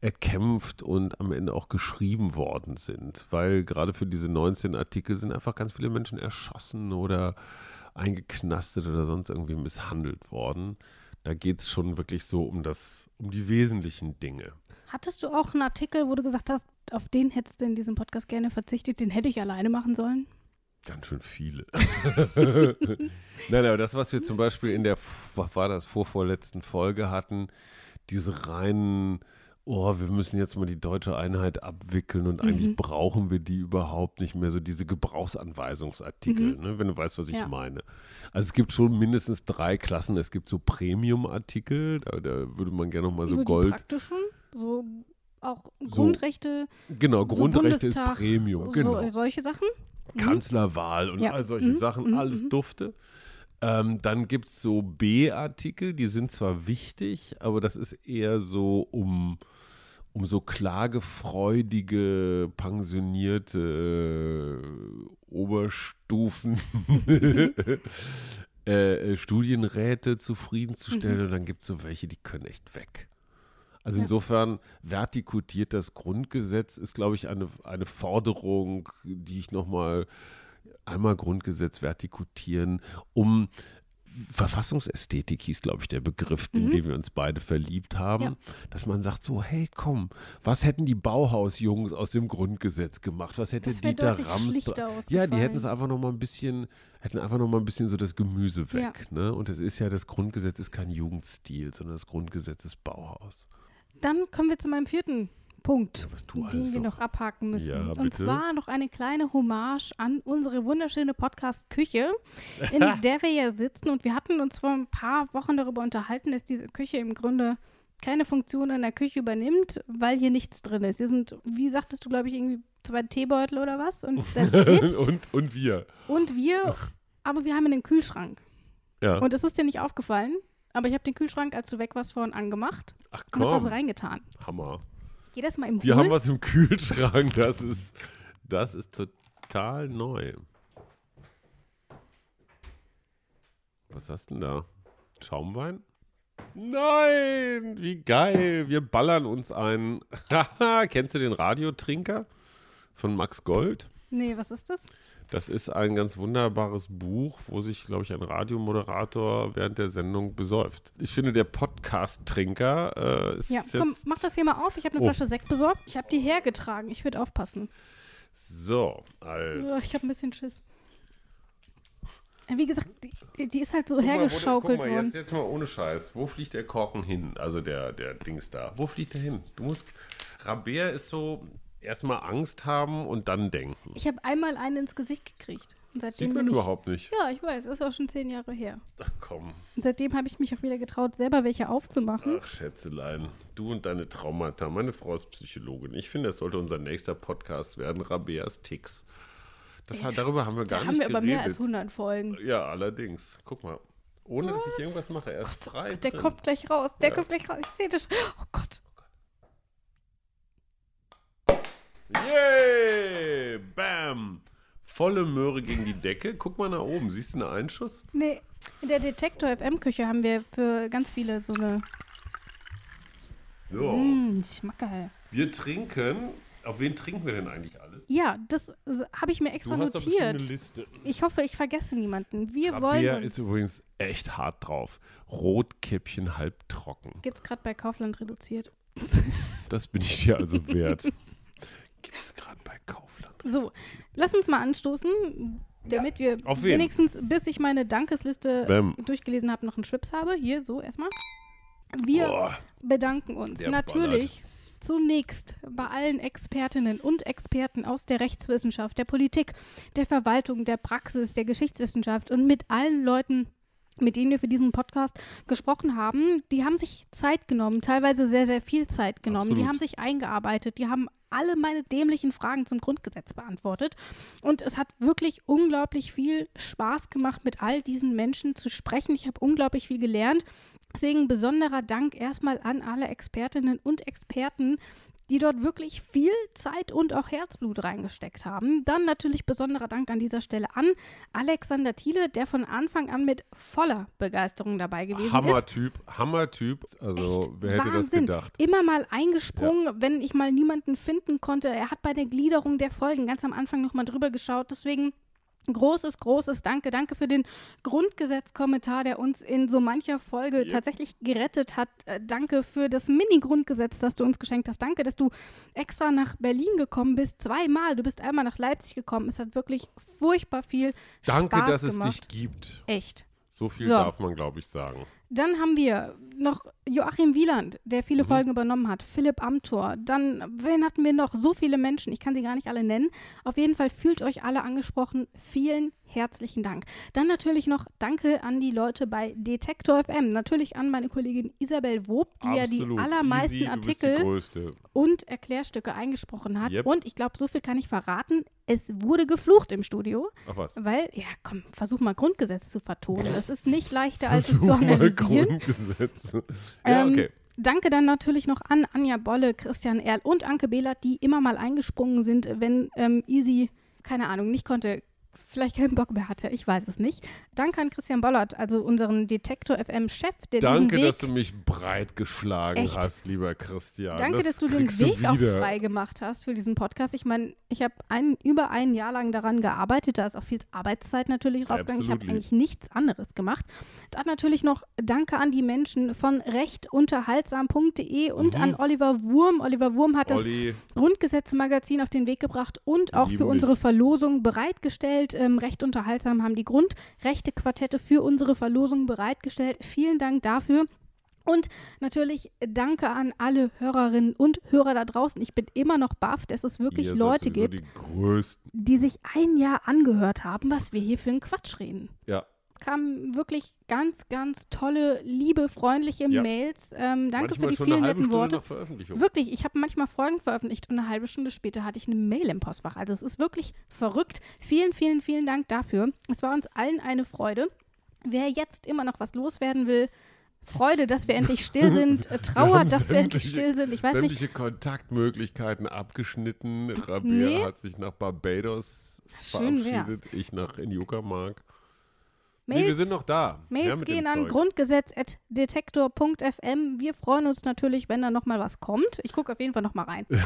erkämpft und am Ende auch geschrieben worden sind, weil gerade für diese 19 Artikel sind einfach ganz viele Menschen erschossen oder eingeknastet oder sonst irgendwie misshandelt worden. Da geht es schon wirklich so um das, um die wesentlichen Dinge. Hattest du auch einen Artikel, wo du gesagt hast, auf den hättest du in diesem Podcast gerne verzichtet, den hätte ich alleine machen sollen? Ganz schön viele. Nein, aber das, was wir zum Beispiel in der, was war das, vorvorletzten Folge hatten, diese reinen, oh, wir müssen jetzt mal die deutsche Einheit abwickeln und eigentlich Mhm. brauchen wir die überhaupt nicht mehr, so diese Gebrauchsanweisungsartikel, Mhm. ne, wenn du weißt, was ich Ja. meine. Also es gibt schon mindestens drei Klassen. Es gibt so Premium-Artikel, da, da würde man gerne nochmal so, so die Gold. praktischen, so auch Grundrechte, Genau, so Grundrechte ist Bundestag, Premium, genau. so, solche Sachen. Mhm. Kanzlerwahl und Ja. all solche Mhm. Sachen, Mhm. alles Mhm. dufte. Ähm, dann gibt es so B-Artikel, die sind zwar wichtig, aber das ist eher so um, um so klagefreudige, pensionierte äh, Oberstufen. äh, äh, Studienräte zufriedenzustellen Mhm. und dann gibt es so welche, die können echt weg. Also Ja. insofern vertikutiert das Grundgesetz ist, glaube ich, eine, eine Forderung, die ich nochmal einmal Grundgesetz vertikutieren, um Verfassungsästhetik hieß, glaube ich, der Begriff, in Mhm. den wir uns beide verliebt haben, Ja. dass man sagt so, hey, komm, was hätten die Bauhausjungs aus dem Grundgesetz gemacht? Was hätte Dieter Rams? Ja, die hätten es einfach noch mal ein bisschen, hätten einfach noch mal ein bisschen so das Gemüse weg. Ne? Und es ist ja, das Grundgesetz ist kein Jugendstil, sondern das Grundgesetz ist Bauhaus. Dann kommen wir zu meinem vierten Punkt, Ja, den wir noch- noch abhaken müssen. Ja, Und zwar noch eine kleine Hommage an unsere wunderschöne Podcast-Küche, in der wir ja sitzen. Und wir hatten uns vor ein paar Wochen darüber unterhalten, dass diese Küche im Grunde keine Funktion in der Küche übernimmt, weil hier nichts drin ist. Hier sind, wie sagtest du, glaube ich, irgendwie zwei Teebeutel oder was? Und und, und wir. Und wir, aber wir haben einen Kühlschrank. Ja. Und es ist dir nicht aufgefallen, aber ich habe den Kühlschrank, als du weg warst, vorhin angemacht Ach und habe was komm, reingetan. Hammer. Geh das mal im Wir haben was im Kühlschrank, das ist, das ist total neu. Was hast du denn da? Schaumwein? Nein, wie geil. Wir ballern uns ein. Haha, Kennst du den Radiotrinker von Max Gold? Nee, was ist das? Das ist ein ganz wunderbares Buch, wo sich, glaube ich, ein Radiomoderator während der Sendung besäuft. Ich finde, der Podcast-Trinker äh, ist Ja, jetzt komm, mach das hier mal auf. Ich habe eine Oh. Flasche Sekt besorgt. Ich habe die hergetragen. Ich würde aufpassen. so. Also. Ich habe ein bisschen Schiss. Ja, Wie gesagt, die, die ist halt so Guck mal, wo hergeschaukelt guck mal, worden. jetzt, jetzt mal ohne Scheiß. Wo fliegt der Korken hin? Also der, der Dings da. Wo fliegt der hin? Du musst. Rabea ist so erstmal Angst haben und dann denken. Ich habe einmal einen ins Gesicht gekriegt. Und seitdem Sieht man ich, überhaupt nicht. Ja, ich weiß, ist auch schon zehn Jahre her. Ach komm. Und seitdem habe ich mich auch wieder getraut, selber welche aufzumachen. Ach, Schätzelein. Du und deine Traumata. Meine Frau ist Psychologin. Ich finde, das sollte unser nächster Podcast werden. Rabeas Ticks. Das, hat- darüber haben wir gar Da haben nicht wir aber geredet. mehr als 100 Folgen. Ja, allerdings. Guck mal. Ohne, dass ich irgendwas mache. Er ist frei. Der drin. kommt gleich raus. Der Ja. kommt gleich raus. Ich sehe das. Oh Gott. Yay! Bam! Volle Möhre gegen die Decke. Guck mal nach oben. Siehst du einen Einschuss? Nee, in der Detektor FM Küche haben wir für ganz viele so eine. So. Mm, Schmackerl. Wir trinken. Auf wen trinken wir denn eigentlich alles? Ja, das habe ich mir extra du hast notiert. eine Liste. Ich hoffe, ich vergesse niemanden. Wir Rabea wollen ist uns. übrigens echt hart drauf. Rotkäppchen halbtrocken. Gibt's gerade bei Kaufland reduziert. Das bin ich dir also wert. Gibt es gerade bei Kaufland. So, lass uns mal anstoßen, damit wir Auf wen? wenigstens, bis ich meine Dankesliste Bäm. durchgelesen habe, noch einen Schwips habe. Hier, so erstmal. Wir Boah. bedanken uns Der natürlich zunächst bei allen Expertinnen und Experten aus der Rechtswissenschaft, der Politik, der Verwaltung, der Praxis, der Geschichtswissenschaft und mit allen Leuten, mit denen wir für diesen Podcast gesprochen haben. Die haben sich Zeit genommen, teilweise sehr, sehr viel Zeit genommen. Die Absolut. haben sich eingearbeitet, die haben alle meine dämlichen Fragen zum Grundgesetz beantwortet. Und es hat wirklich unglaublich viel Spaß gemacht, mit all diesen Menschen zu sprechen. Ich habe unglaublich viel gelernt. Deswegen besonderer Dank erstmal an alle Expertinnen und Experten, die dort wirklich viel Zeit und auch Herzblut reingesteckt haben. Dann natürlich besonderer Dank an dieser Stelle an Alexander Thiele, der von Anfang an mit voller Begeisterung dabei gewesen ist. Hammertyp, Hammertyp. Also, Echt wer hätte das Wahnsinn. gedacht? Immer mal eingesprungen, wenn ich mal niemanden finden konnte. Er hat bei der Gliederung der Folgen ganz am Anfang nochmal drüber geschaut. Deswegen großes, großes Danke. Danke für den Grundgesetzkommentar, der uns in so mancher Folge Yep. tatsächlich gerettet hat. Äh, danke für das Mini-Grundgesetz, das du uns geschenkt hast. Danke, dass du extra nach Berlin gekommen bist. Zweimal. Du bist einmal nach Leipzig gekommen. Es hat wirklich furchtbar viel Danke, Spaß dass es dich gibt. Echt. So viel So. darf man, glaube ich, sagen. Dann haben wir noch Joachim Wieland, der viele Mhm. Folgen übernommen hat. Philipp Amthor. Dann, wen hatten wir noch? So viele Menschen. Ich kann sie gar nicht alle nennen. Auf jeden Fall fühlt euch alle angesprochen. Vielen herzlichen Dank. Dann natürlich noch Danke an die Leute bei Detektor FM. Natürlich an meine Kollegin Isabel Wob, die ja die Absolut. allermeisten Easy, die Artikel Größte. und Erklärstücke eingesprochen hat. Yep. Und ich glaube, so viel kann ich verraten. Es wurde geflucht im Studio, Ach was. weil, ja, komm, versuch mal Grundgesetz zu vertonen. Das ist nicht leichter, als es Versuch zu mal analysieren. Grundgesetz. Ja, Ähm, okay. Danke dann natürlich noch an Anja Bolle, Christian Erl und Anke Behlert, die immer mal eingesprungen sind, wenn ähm, Easy, keine Ahnung, nicht konnte. Vielleicht keinen Bock mehr hatte. Ich weiß es nicht. Danke an Christian Bollert, also unseren Detektor FM-Chef, der Danke, Weg, dass du mich breit geschlagen Echt? hast, lieber Christian. Danke, das dass du den Weg auch wieder. frei gemacht hast für diesen Podcast. Ich meine, ich habe ein, über ein Jahr lang daran gearbeitet. Da ist auch viel Arbeitszeit natürlich draufgegangen. Ich habe eigentlich nichts anderes gemacht. Dann natürlich noch Danke an die Menschen von rechtunterhaltsam.de und Mhm. an Oliver Wurm. Oliver Wurm hat das Olli, Grundgesetzmagazin auf den Weg gebracht und auch lieben für unsere Verlosung bereitgestellt. Ähm, Recht unterhaltsam haben die Grundrechte-Quartette für unsere Verlosung bereitgestellt. Vielen Dank dafür. Und natürlich danke an alle Hörerinnen und Hörer da draußen. Ich bin immer noch baff, dass es wirklich seid Leute gibt, Die die sich ein Jahr angehört haben, was wir hier für einen Quatsch reden. Ja, Kamen wirklich ganz, ganz tolle, liebe, freundliche Ja. Mails. Ähm, danke manchmal für die vielen netten Worte. Wirklich, ich habe manchmal Folgen veröffentlicht und eine halbe Stunde später hatte ich eine Mail im Postfach. Also es ist wirklich verrückt. Vielen, vielen, vielen Dank dafür. Es war uns allen eine Freude. Wer jetzt immer noch was loswerden will, Freude, dass wir endlich still sind, Trauer, haben dass wir endlich still sind. Ich weiß nicht, Sämtliche Kontaktmöglichkeiten abgeschnitten. Rabea Nee. hat sich nach Barbados Schön wär's. verabschiedet. Ich nach in Uckermark. Nee, wir Mails, sind noch da. Mails ja, gehen an grundgesetz.detektor.fm. Wir freuen uns natürlich, wenn da nochmal was kommt. Ich gucke auf jeden Fall nochmal rein.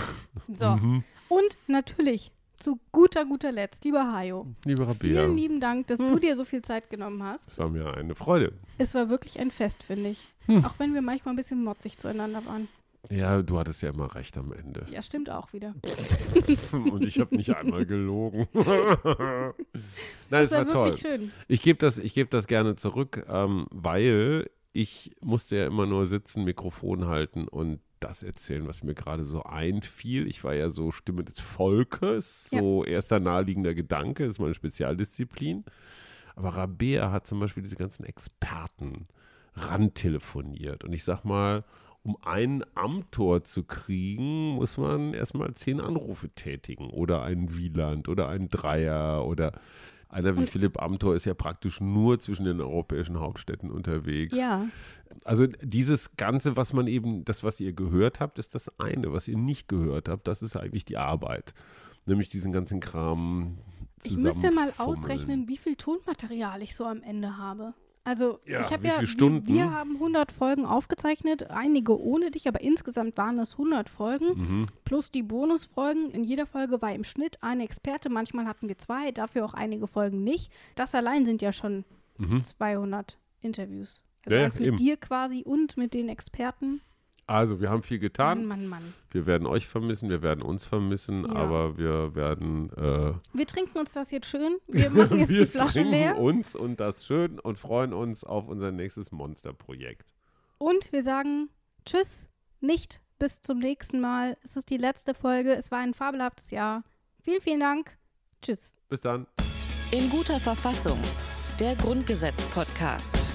So. Mhm. Und natürlich, zu guter, guter Letzt, lieber Hajo, Liebe Rabea, vielen lieben Dank, dass du dir so viel Zeit genommen hast. es war mir eine Freude. Es war wirklich ein Fest, finde ich. Hm. Auch wenn wir manchmal ein bisschen motzig zueinander waren. Ja, du hattest ja immer recht am Ende. Ja, stimmt auch wieder. Und ich habe nicht einmal gelogen. Nein, Das es war war toll. schön. Ich gebe das, ich geb das gerne zurück, ähm, weil ich musste ja immer nur sitzen, Mikrofon halten und das erzählen, was mir gerade so einfiel. Ich war ja so Stimme des Volkes, so erster naheliegender Gedanke, ist meine Spezialdisziplin. Aber Rabea hat zum Beispiel diese ganzen Experten rantelefoniert. Und ich sag mal, um einen Amtor zu kriegen, muss man erstmal zehn Anrufe tätigen. Oder einen Wieland oder einen Dreier oder einer wie Und- Philipp Amthor ist ja praktisch nur zwischen den europäischen Hauptstädten unterwegs. Ja, Also dieses Ganze, was man eben, das, was ihr gehört habt, ist das eine. Was ihr nicht gehört habt, das ist eigentlich die Arbeit. Nämlich diesen ganzen Kram ich müsste mal ausrechnen, wie viel Tonmaterial ich so am Ende habe. Also, Ja, ich habe ja, wir, wir haben 100 Folgen aufgezeichnet, einige ohne dich, aber insgesamt waren es 100 Folgen. Mhm. Plus die Bonusfolgen. In jeder Folge war im Schnitt ein Experte. Manchmal hatten wir zwei, dafür auch einige Folgen nicht. Das allein sind ja schon Mhm. 200 Interviews. Also ja, eins mit eben. dir quasi und mit den Experten. Also, wir haben viel getan. Mann, Mann, Mann. Wir werden euch vermissen, wir werden uns vermissen, Ja. aber wir werden äh, Wir trinken uns das jetzt schön. Wir machen jetzt wir die Flasche trinken leer. uns und das schön und freuen uns auf unser nächstes Monsterprojekt. Und wir sagen Tschüss, nicht bis zum nächsten Mal. Es ist die letzte Folge. Es war ein fabelhaftes Jahr. Vielen, vielen Dank. Tschüss. Bis dann. In guter Verfassung. Der Grundgesetz-Podcast.